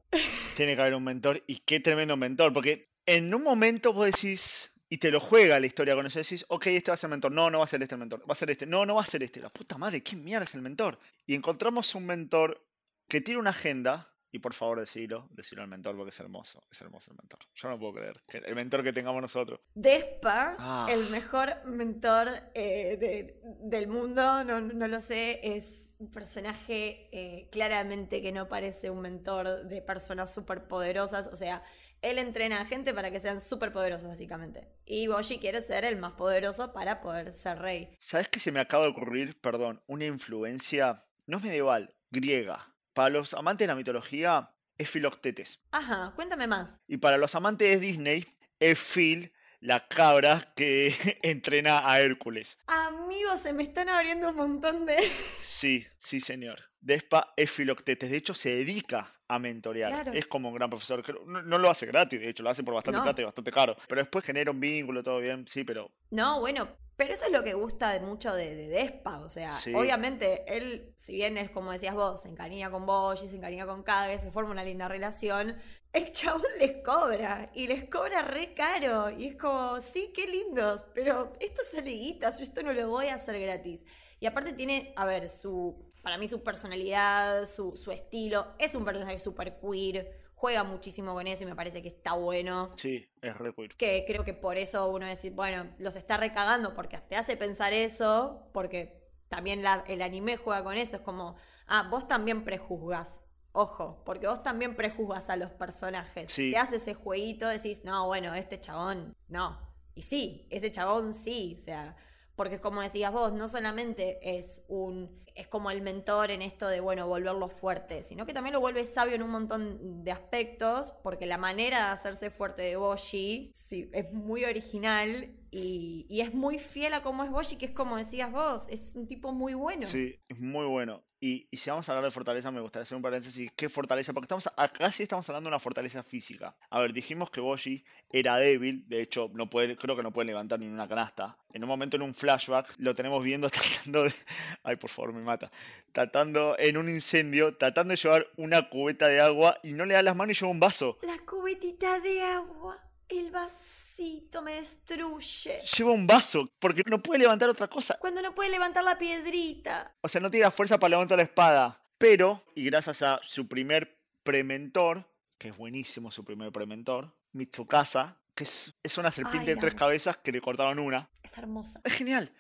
Speaker 3: Tiene que haber un mentor. Y qué tremendo mentor. Porque en un momento vos decís. Y te lo juega la historia con eso. Decís, ok, este va a ser el mentor. No, no va a ser este el mentor. Va a ser este. No, no va a ser este. La puta madre, ¿qué mierda es el mentor? Y encontramos un mentor que tiene una agenda. Y por favor, decilo, decilo al mentor porque es hermoso. Es hermoso el mentor. Yo no puedo creer. que El mentor que tengamos nosotros.
Speaker 2: Despa,
Speaker 3: Ah.
Speaker 2: el mejor mentor eh, de- del mundo, no, no lo sé, es un personaje eh, claramente que no parece un mentor de personas superpoderosas, o sea, él entrena a gente para que sean superpoderosos básicamente. Y Boshi quiere ser el más poderoso para poder ser rey.
Speaker 3: ¿Sabes qué se me acaba de ocurrir? Perdón, una influencia no medieval, griega. Para los amantes de la mitología es Filoctetes.
Speaker 2: Ajá, cuéntame más.
Speaker 3: Y para los amantes de Disney es Phil, la cabra que entrena a Hércules.
Speaker 2: Amigos, se me están abriendo un montón de...
Speaker 3: Sí, sí señor. Despa es Filoctetes. De hecho, se dedica a mentorear.
Speaker 2: Claro.
Speaker 3: Es como un gran profesor. No, no lo hace gratis, de hecho, lo hace por bastante
Speaker 2: No.
Speaker 3: plata y bastante caro. Pero después genera un vínculo, todo bien, sí, pero
Speaker 2: No, bueno, pero eso es lo que gusta de mucho de, de Despa. O sea,
Speaker 3: Sí.
Speaker 2: obviamente él, si bien es como decías vos, se encariña con Boji, se encariña con Kage, se forma una linda relación, el chabón les cobra y les cobra re caro. Y es como, sí, qué lindos, pero esto sale guita, yo esto no lo voy a hacer gratis. Y aparte tiene, a ver, su. Para mí su personalidad, su, su estilo, es un personaje súper queer, juega muchísimo con eso y me parece que está bueno
Speaker 3: sí, es re queer.
Speaker 2: que creo que por eso uno dice, bueno, los está recagando porque te hace pensar eso, porque también la- el anime juega con eso, es como, ah, vos también prejuzgas, ojo, porque vos también prejuzgas a los personajes,
Speaker 3: Sí.
Speaker 2: te hace ese jueguito, decís, no, bueno, este chabón, no, y sí, ese chabón sí, o sea, porque es como decías vos, no solamente es un es como el mentor en esto de, bueno, volverlo fuerte, sino que también lo vuelve sabio en un montón de aspectos, porque la manera de hacerse fuerte de Boshi sí, es muy original y, y es muy fiel a cómo es Boshi, que es como decías vos, es un tipo muy bueno.
Speaker 3: Sí, es muy bueno. Y, y si vamos a hablar de fortaleza, me gustaría hacer un paréntesis. ¿Qué fortaleza? Porque estamos acá sí estamos hablando de una fortaleza física. A ver, dijimos que Boshi era débil, de hecho, no puede, creo que no puede levantar ni una canasta. En un momento, en un flashback, lo tenemos viendo tratando de. Ay, por favor, me mata. Tratando en un incendio, tratando de llevar una cubeta de agua y no le da las manos y lleva un vaso.
Speaker 2: La cubetita de agua, el vasito me destruye.
Speaker 3: Lleva un vaso, porque no puede levantar otra cosa.
Speaker 2: Cuando no puede levantar la piedrita.
Speaker 3: O sea, no tiene la fuerza para levantar la espada. Pero, y gracias a su primer prementor, que es buenísimo su primer prementor, Mitsukasa, que es, es una serpiente
Speaker 2: Ay,
Speaker 3: de tres
Speaker 2: amo.
Speaker 3: cabezas que le cortaron una.
Speaker 2: Es hermosa.
Speaker 3: Es genial,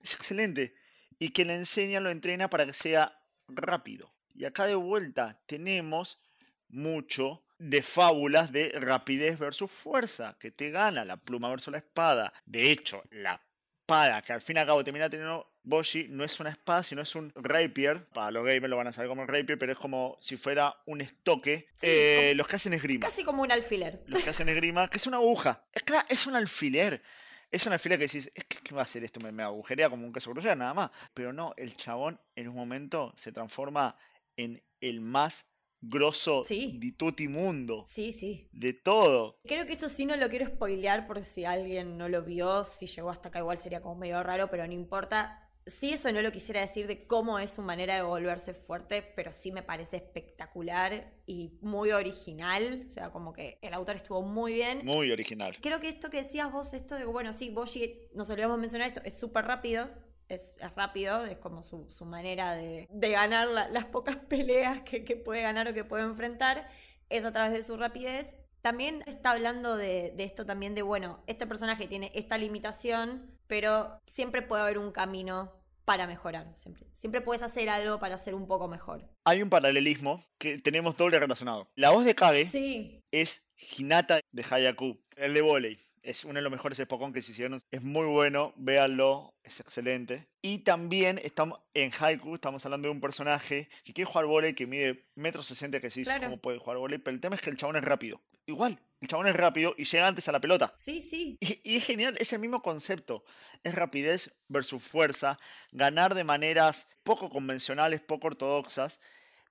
Speaker 3: es excelente. Y que le enseña, lo entrena para que sea rápido. Y acá de vuelta tenemos mucho de fábulas de rapidez versus fuerza, que te gana la pluma versus la espada. De hecho, la espada que al fin y al cabo termina teniendo Boshi no es una espada, sino es un rapier. Para los gamers lo van a saber como rapier, pero es como si fuera un estoque.
Speaker 2: Sí,
Speaker 3: Eh, los que hacen esgrima
Speaker 2: Casi como un alfiler.
Speaker 3: los que hacen esgrima, que es una aguja. Es claro, es un alfiler. Es un alfiler que decís, es que ¿qué va a hacer esto? Me, me agujerea como un queso gruyere, nada más. Pero no, el chabón en un momento se transforma en el más grosso
Speaker 2: Sí.
Speaker 3: de tutti mundo.
Speaker 2: Sí, sí.
Speaker 3: De todo.
Speaker 2: Creo que esto sí no lo quiero spoilear por si alguien no lo vio, si llegó hasta acá igual sería como medio raro, pero no importa. Sí, eso no lo quisiera decir de cómo es su manera de volverse fuerte, pero sí me parece espectacular y muy original. O sea, como que el autor estuvo muy bien.
Speaker 3: Muy original.
Speaker 2: Creo que esto que decías vos, esto de, bueno, sí, Boshi, nos olvidamos mencionar esto, es súper rápido. Es, es rápido, es como su, su manera de, de ganar la- las pocas peleas que, que puede ganar o que puede enfrentar, es a través de su rapidez. También está hablando de, de esto también de, bueno, este personaje tiene esta limitación, pero siempre puede haber un camino para mejorar. Siempre, siempre puedes hacer algo para ser un poco mejor.
Speaker 3: Hay un paralelismo que tenemos doble relacionado. La voz de Kage
Speaker 2: Sí,
Speaker 3: es Hinata de Hayaku, el de volei. Es uno de los mejores Spokon que se hicieron. Es muy bueno, véanlo, es excelente. Y también estamos en Haiku, estamos hablando de un personaje que quiere jugar volei, que mide metro sesenta, que sí,
Speaker 2: Claro.
Speaker 3: cómo puede jugar volei, pero el tema es que el chabón es rápido. Igual, el chabón es rápido y llega antes a la pelota.
Speaker 2: sí, sí.
Speaker 3: Y, y es genial, es el mismo concepto. Es rapidez versus fuerza, ganar de maneras poco convencionales, poco ortodoxas,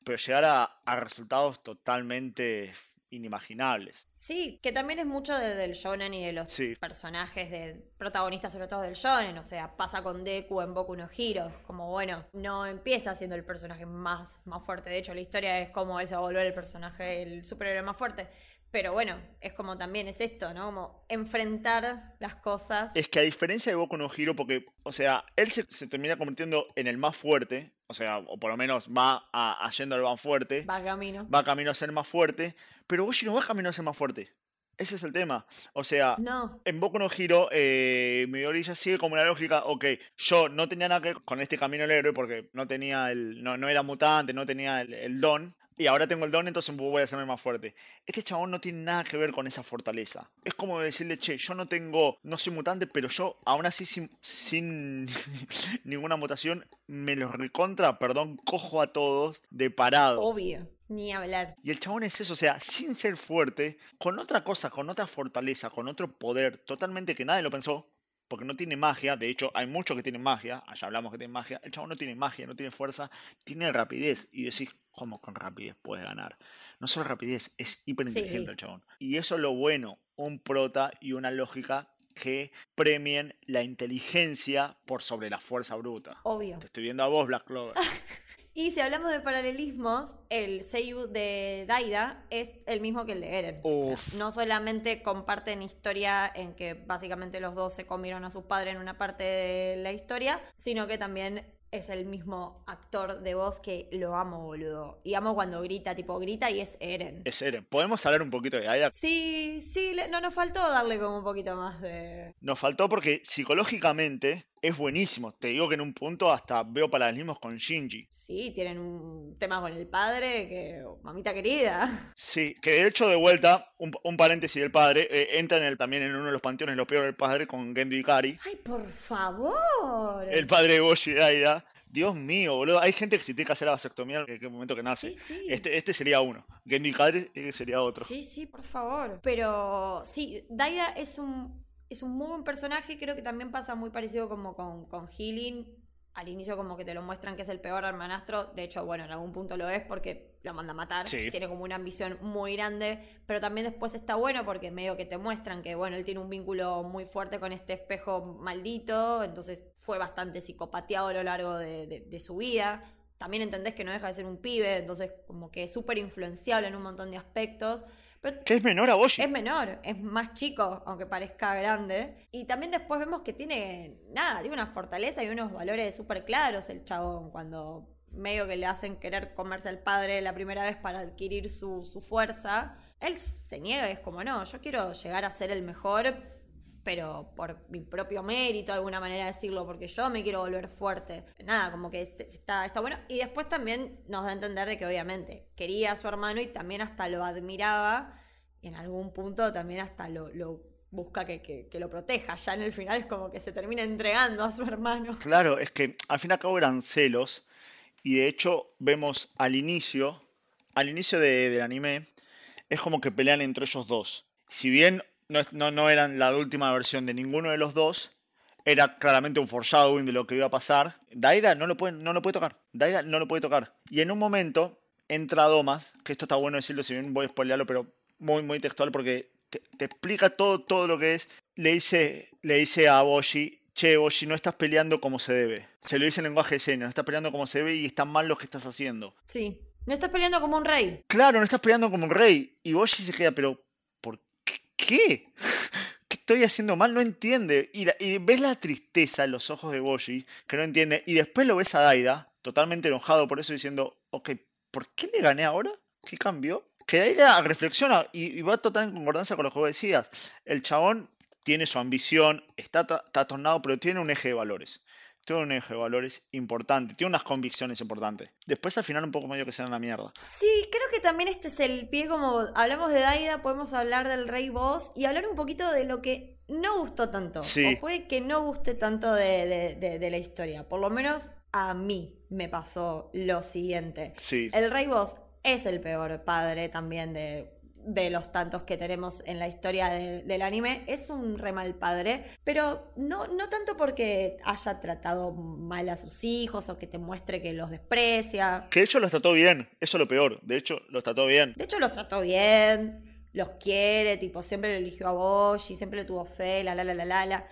Speaker 3: pero llegar a, a resultados totalmente inimaginables.
Speaker 2: Sí, que también es mucho de- del shonen y de los
Speaker 3: Sí.
Speaker 2: personajes de protagonistas, sobre todo del shonen. O sea, pasa con Deku en Boku no Hero. Como bueno, no empieza siendo el personaje más, más fuerte. De hecho, la historia es como él se va a volver el personaje, el superhéroe más fuerte. Pero bueno, es como también es esto, ¿no? Como enfrentar las cosas.
Speaker 3: Es que a diferencia de Boku no Hero, porque, o sea, él se, se termina convirtiendo en el más fuerte, o sea, o por lo menos va a, a yendo al más fuerte,
Speaker 2: Va camino.
Speaker 3: va camino a ser más fuerte, pero Boshi no va camino a ser más fuerte. Ese es el tema. O sea,
Speaker 2: No,
Speaker 3: en Boku no Hero, eh, Midori ya sigue como la lógica, ok, yo no tenía nada que ver con este camino del héroe porque no tenía el, no, no era mutante, no tenía el, el don, y ahora tengo el don, entonces voy a hacerme más fuerte. Este chabón no tiene nada que ver con esa fortaleza. Es como decirle, che, yo no tengo, no soy mutante, pero yo aún así sin, sin ninguna mutación, me los recontra, perdón, cojo a todos de parado.
Speaker 2: obvio. Ni hablar.
Speaker 3: Y el chabón es eso, o sea, sin ser fuerte, con otra cosa, con otra fortaleza, con otro poder, totalmente que nadie lo pensó. porque no tiene magia. De hecho, hay muchos que tienen magia. Allá hablamos que tienen magia. El chabón no tiene magia, no tiene fuerza, tiene rapidez. Y decís, ¿cómo con rapidez puedes ganar? No solo rapidez, es hiper inteligente
Speaker 2: Sí.
Speaker 3: el chabón. Y eso es lo bueno, un prota y una lógica que premien la inteligencia por sobre la fuerza bruta.
Speaker 2: Obvio.
Speaker 3: Te estoy viendo a vos, Black Clover.
Speaker 2: Y si hablamos de paralelismos, el Seiyu de Daida es el mismo que el de Eren. O sea, no solamente comparten historia en que básicamente los dos se comieron a sus padres en una parte de la historia, sino que también es el mismo actor de voz que lo amo, boludo. Y amo cuando grita, tipo grita y es Eren.
Speaker 3: Es Eren. ¿Podemos hablar un poquito de Aida?
Speaker 2: Sí, sí, no nos faltó darle como un poquito más de...
Speaker 3: Nos faltó porque psicológicamente es buenísimo. Te digo que en un punto hasta veo paralelismos con Shinji.
Speaker 2: Sí, tienen un tema con el padre que... Mamita querida.
Speaker 3: Sí, que de hecho de vuelta, un, un paréntesis del padre, eh, entra en el, también en uno de los panteones lo peor del padre con Gendo Ikari.
Speaker 2: ¡Ay, por favor!
Speaker 3: El padre de Boshi y Aida. Dios mío, boludo. Hay gente que se tiene que hacer la vasectomía en el momento que nace.
Speaker 2: Sí, sí.
Speaker 3: Este, este sería uno. Gendo Ikari eh, sería otro.
Speaker 2: Sí, sí, por favor. Pero sí, Daida es un, es un muy buen personaje. Creo que también pasa muy parecido como con, con Healing. Al inicio como que te lo muestran que es el peor hermanastro. De hecho, bueno, en algún punto lo es porque lo manda a matar.
Speaker 3: Sí.
Speaker 2: Tiene como una ambición muy grande. Pero también después está bueno porque medio que te muestran que, bueno, él tiene un vínculo muy fuerte con este espejo maldito. Entonces fue bastante psicopateado a lo largo de, de- de su vida. También entendés que no deja de ser un pibe. Entonces como que es súper influenciable en un montón de aspectos. Pero
Speaker 3: Que es menor a Boshi.
Speaker 2: es menor, es más chico, aunque parezca grande. Y también después vemos que tiene, nada, tiene una fortaleza y unos valores súper claros el chabón, cuando medio que le hacen querer comerse al padre la primera vez para adquirir su, su fuerza. Él se niega, es como, no, yo quiero llegar a ser el mejor, pero por mi propio mérito, de alguna manera de decirlo, porque yo me quiero volver fuerte. Nada, como que este- está, está bueno. Y después también nos da a entender de que obviamente quería a su hermano y también hasta lo admiraba. Y en algún punto también hasta lo, busca que, que- que lo proteja. Ya en el final es como que se termina entregando a su hermano.
Speaker 3: Claro, es que al fin y al cabo eran celos. Y de hecho, vemos al inicio, al inicio de- del anime, es como que pelean entre ellos dos. Si bien no, no, no eran la última versión de ninguno de los dos, era claramente un foreshadowing de lo que iba a pasar. Daida no lo puede, no lo puede tocar. Daida no lo puede tocar. Y en un momento entra Domas, que esto está bueno decirlo, si bien voy a spoilearlo, pero muy, muy textual porque te, te explica todo, todo lo que es. Le dice, le dice a Boshi, che, Boshi, no estás peleando como se debe. Se lo dice en lenguaje de señas, no estás peleando como se debe y está mal lo que estás haciendo.
Speaker 2: Sí. No estás peleando como un rey.
Speaker 3: Claro, no estás peleando como un rey. Y Boshi se queda, pero ¿por qué? ¿Qué? ¿Qué estoy haciendo mal? No entiende. Y, ves la tristeza en los ojos de Boshi, que no entiende. Y después lo ves a Daida, totalmente enojado por eso, diciendo, ok, ¿por qué le gané ahora? ¿Qué cambió? Que Daida reflexiona y, va total en concordancia con lo que vos decías. El chabón tiene su ambición, está, está tornado, pero tiene un eje de valores. Tiene un eje de valores importante, tiene unas convicciones importantes. Después al final un poco medio que se dan la mierda.
Speaker 2: Sí, creo que también este es el pie, como hablamos de Daida, podemos hablar del Rey Boss y hablar un poquito de lo que no gustó tanto.
Speaker 3: Sí.
Speaker 2: O puede que no guste tanto de, de- de- de la historia. Por lo menos a mí me pasó lo siguiente.
Speaker 3: Sí.
Speaker 2: El Rey Boss es el peor padre también de, de los tantos que tenemos en la historia del- del anime. Es un re mal padre, pero no, no tanto porque haya tratado mal a sus hijos o que te muestre que los desprecia.
Speaker 3: Que de hecho los trató bien, eso es lo peor. De hecho, los trató bien.
Speaker 2: De hecho, los trató bien, los quiere, tipo, siempre lo eligió a Boshi, siempre le tuvo fe, la la la la la la.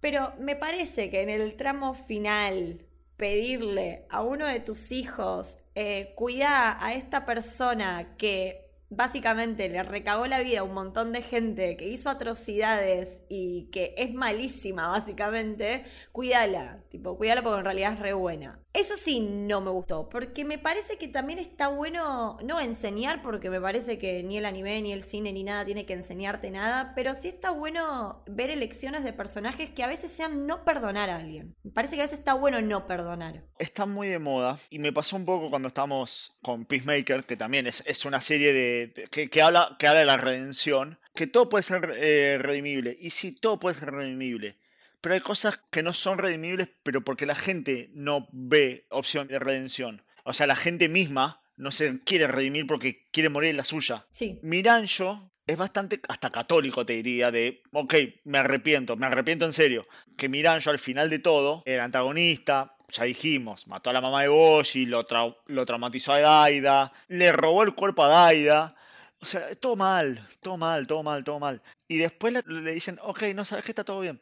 Speaker 2: Pero me parece que en el tramo final, pedirle a uno de tus hijos, eh, cuida a esta persona que básicamente le recagó la vida a un montón de gente, que hizo atrocidades y que es malísima, básicamente, cuídala. Tipo, cuídala porque en realidad es re buena. Eso sí no me gustó, porque me parece que también está bueno no enseñar, porque me parece que ni el anime, ni el cine, ni nada tiene que enseñarte nada, pero sí está bueno ver elecciones de personajes que a veces sean no perdonar a alguien. Me parece que a veces está bueno no perdonar.
Speaker 3: Está muy de moda y me pasó un poco cuando estábamos con Peacemaker, que también es, es una serie de, de- que, que habla, que habla de la redención, que todo puede ser eh, redimible. Y sí, todo puede ser redimible. Pero hay cosas que no son redimibles, pero porque la gente no ve opción de redención. O sea, la gente misma no se quiere redimir porque quiere morir en la suya.
Speaker 2: Sí.
Speaker 3: Miranjo es bastante hasta católico, te diría, de, ok, me arrepiento, me arrepiento en serio. Que Miranjo al final de todo, el antagonista, ya dijimos, mató a la mamá de Boshi, lo, trau- lo traumatizó a Daida, le robó el cuerpo a Daida. O sea, todo mal, todo mal, todo mal, todo mal. Y después le, le dicen, ok, no sabes que está todo bien.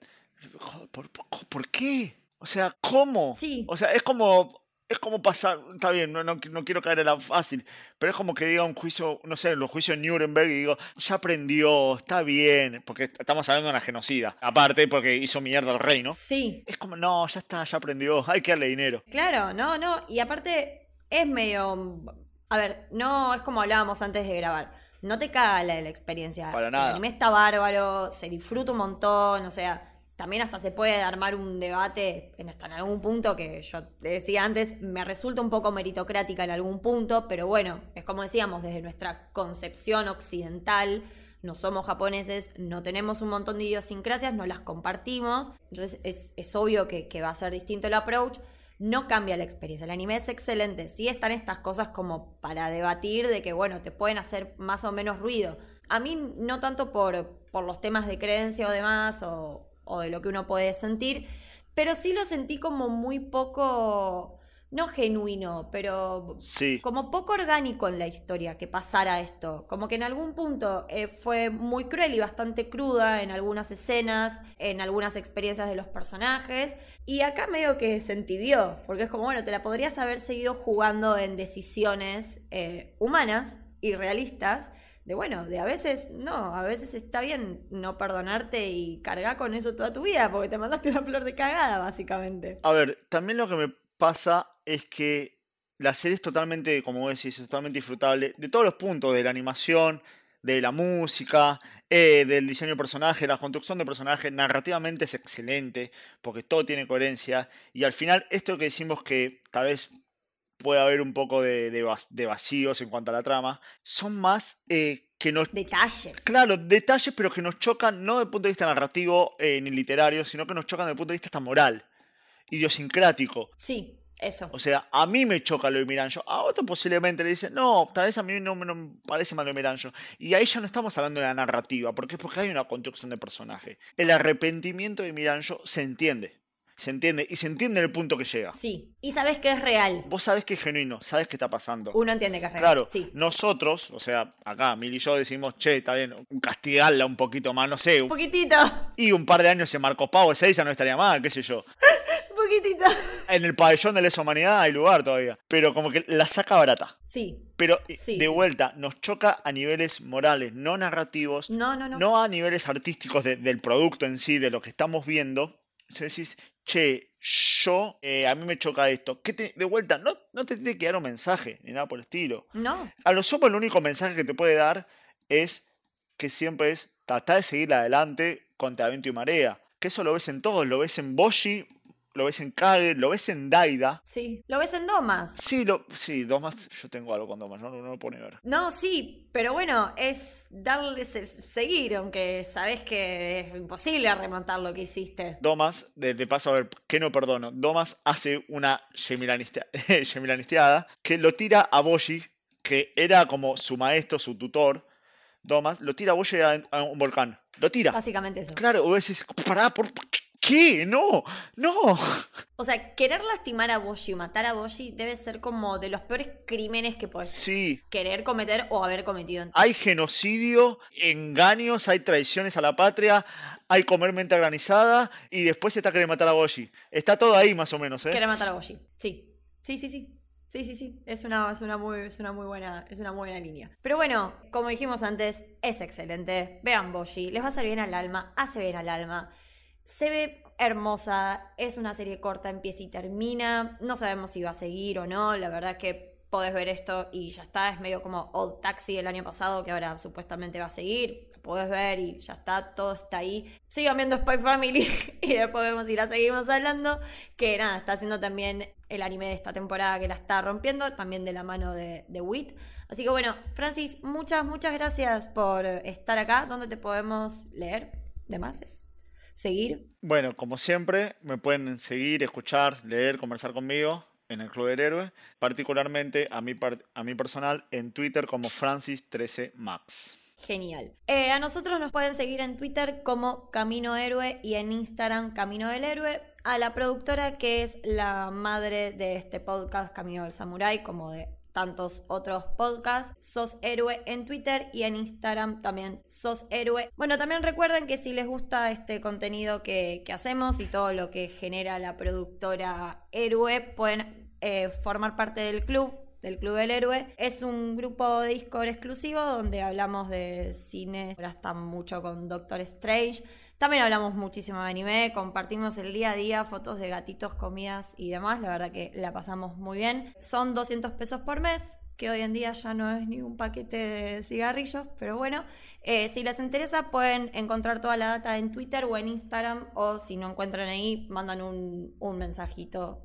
Speaker 3: Joder, ¿Por, por, por qué? O sea, ¿cómo?
Speaker 2: Sí.
Speaker 3: O sea, es como, es como pasar, está bien, no, no, no quiero caer en la fácil, pero es como que diga un juicio, no sé, los juicios de Nuremberg y digo, ya aprendió, está bien, porque estamos hablando de una genocida, aparte porque hizo mierda al rey, ¿no?
Speaker 2: Sí,
Speaker 3: Es como, no, ya está, ya aprendió, hay que darle dinero.
Speaker 2: Claro, no, no. Y aparte es medio... A ver, no es como hablábamos antes de grabar. No te caga la, la experiencia.
Speaker 3: Para
Speaker 2: El
Speaker 3: nada.
Speaker 2: anime está bárbaro, se disfruta un montón, o sea, también hasta se puede armar un debate en algún punto que yo te decía antes, me resulta un poco meritocrática en algún punto, pero bueno, es como decíamos, desde nuestra concepción occidental, no somos japoneses, no tenemos un montón de idiosincrasias, no las compartimos, entonces es, obvio que, que va a ser distinto el approach. No cambia la experiencia. El anime es excelente. Sí están estas cosas como para debatir de que, bueno, te pueden hacer más o menos ruido. A mí no tanto por, por los temas de creencia o demás, o, o de lo que uno puede sentir, pero sí lo sentí como muy poco, no genuino, pero
Speaker 3: Sí,
Speaker 2: como poco orgánico en la historia que pasara esto. Como que en algún punto eh, fue muy cruel y bastante cruda en algunas escenas, en algunas experiencias de los personajes. Y acá medio que se entibió, porque es como, bueno, te la podrías haber seguido jugando en decisiones eh, humanas y realistas. De bueno, de a veces no, a veces está bien no perdonarte y cargar con eso toda tu vida, porque te mandaste una flor de cagada, básicamente.
Speaker 3: a ver, también lo que me pasa es que la serie es totalmente, como decís, es totalmente disfrutable de todos los puntos, de la animación, de la música, eh, del diseño de personaje, la construcción de personaje, narrativamente es excelente, porque todo tiene coherencia, y al final esto que decimos que tal vez puede haber un poco de, de de vacíos en cuanto a la trama, son más eh, que nos...
Speaker 2: Detalles.
Speaker 3: Claro, detalles, pero que nos chocan no desde el punto de vista narrativo eh, ni literario, sino que nos chocan desde el punto de vista hasta moral, idiosincrático.
Speaker 2: Sí, eso.
Speaker 3: O sea, a mí me choca lo de Miranjo. A otro posiblemente le dice, no, tal vez a mí no, me- no me parece mal lo de Miranjo. Y ahí ya no estamos hablando de la narrativa, porque es porque hay una construcción de personaje. El arrepentimiento de Miranjo se entiende. Se entiende. Y se entiende en el punto que llega.
Speaker 2: Sí, y sabes que es real.
Speaker 3: Vos sabés que es genuino, sabés que está pasando.
Speaker 2: Uno entiende que es real.
Speaker 3: Claro,
Speaker 2: Sí.
Speaker 3: nosotros, o sea, acá, Mil y yo decimos, che, está bien, castigarla un poquito más, no sé,
Speaker 2: Un poquitito.
Speaker 3: y un par de años en Marcos Pau, esa ya no estaría mal, qué sé yo.
Speaker 2: Un poquitito.
Speaker 3: En el pabellón de lesa humanidad hay lugar todavía, pero como que la saca barata.
Speaker 2: Sí.
Speaker 3: Pero eh,
Speaker 2: Sí,
Speaker 3: de
Speaker 2: sí.
Speaker 3: vuelta, nos choca a niveles morales, no narrativos,
Speaker 2: No, no, no.
Speaker 3: no a niveles artísticos de- del producto en sí, de lo que estamos viendo. Entonces decís, che, yo, eh, a mí me choca esto. ¿Qué te- de vuelta, no, no te tiene que dar un mensaje, ni nada por el estilo.
Speaker 2: No.
Speaker 3: A lo sumo el único mensaje que te puede dar es que siempre es tratar de seguir adelante contra viento y marea. Que eso lo ves en todos, lo ves en Boshi, lo ves en Kage, lo ves en Daida.
Speaker 2: Sí. Lo ves en Domas.
Speaker 3: Sí, lo, sí, Domas, yo tengo algo con Domas, no, no, no lo ni ver.
Speaker 2: No, sí, pero bueno, es darle se- seguir, aunque sabes que es imposible remontar lo que hiciste.
Speaker 3: Domas, de, de paso a ver, ¿qué no perdono? Domas hace una Gemilanisteada Gemilanisteada que lo tira a Boshi, que era como su maestro, su tutor. Domas, lo tira a Boshi a, a un volcán. Lo tira.
Speaker 2: Básicamente eso.
Speaker 3: Claro, o decís, pará, ¿por qué? No, no.
Speaker 2: O sea, querer lastimar a Boshi o matar a Boshi debe ser como de los peores crímenes que puedes
Speaker 3: Sí,
Speaker 2: querer cometer o haber cometido
Speaker 3: hay genocidio, engaños, hay traiciones a la patria, hay comer mente organizada y después se está queriendo matar a Boshi. Está todo ahí más o menos, ¿eh?
Speaker 2: Querer matar a Boshi. Sí. Sí, sí, sí. Sí, sí, sí. Es una, es una muy, es una muy buena, es una muy buena línea. Pero bueno, como dijimos antes, es excelente. Vean Boshi, les va a hacer bien al alma, hace bien al alma. Se ve hermosa, es una serie corta, empieza y termina. No sabemos si va a seguir o no. La verdad es que podés ver esto y ya está. Es medio como Old Taxi el año pasado, que ahora supuestamente va a seguir. Lo podés ver y ya está, todo está ahí. Sigan viendo Spy Family y después vemos si la seguimos hablando. Que nada, está haciendo también el anime de esta temporada que la está rompiendo, también de la mano de, de Wit. Así que bueno, Francis, muchas, muchas gracias por estar acá. ¿Dónde te podemos leer? ¿De más? ¿Seguir?
Speaker 3: Bueno, como siempre, me pueden seguir, escuchar, leer, conversar conmigo en el Club del Héroe, particularmente a mi, par- a mi personal en Twitter como Francis13Max.
Speaker 2: genial. Eh, a nosotros nos pueden seguir en Twitter como Camino Héroe y en Instagram Camino del Héroe. A la productora que es la madre de este podcast Camino del Samurai, como de tantos otros podcasts. Sos Héroe en Twitter y en Instagram también Sos Héroe. Bueno, también recuerden que si les gusta este contenido que, hacemos y todo lo que genera la productora Héroe, pueden eh, formar parte del club del Club del Héroe. Es un grupo de Discord exclusivo donde hablamos de cine, ahora está mucho con Doctor Strange. También hablamos muchísimo de anime, compartimos el día a día, fotos de gatitos, comidas y demás. La verdad que la pasamos muy bien. Son 200 pesos por mes, que hoy en día ya no es ni un paquete de cigarrillos, pero bueno, eh, si les interesa pueden encontrar toda la data en Twitter o en Instagram, o si no encuentran ahí, mandan un, un mensajito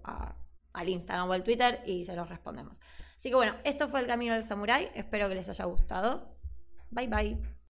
Speaker 2: al Instagram o al Twitter y se los respondemos. Así que bueno, esto fue el Camino del Samurai. Espero que les haya gustado. Bye bye.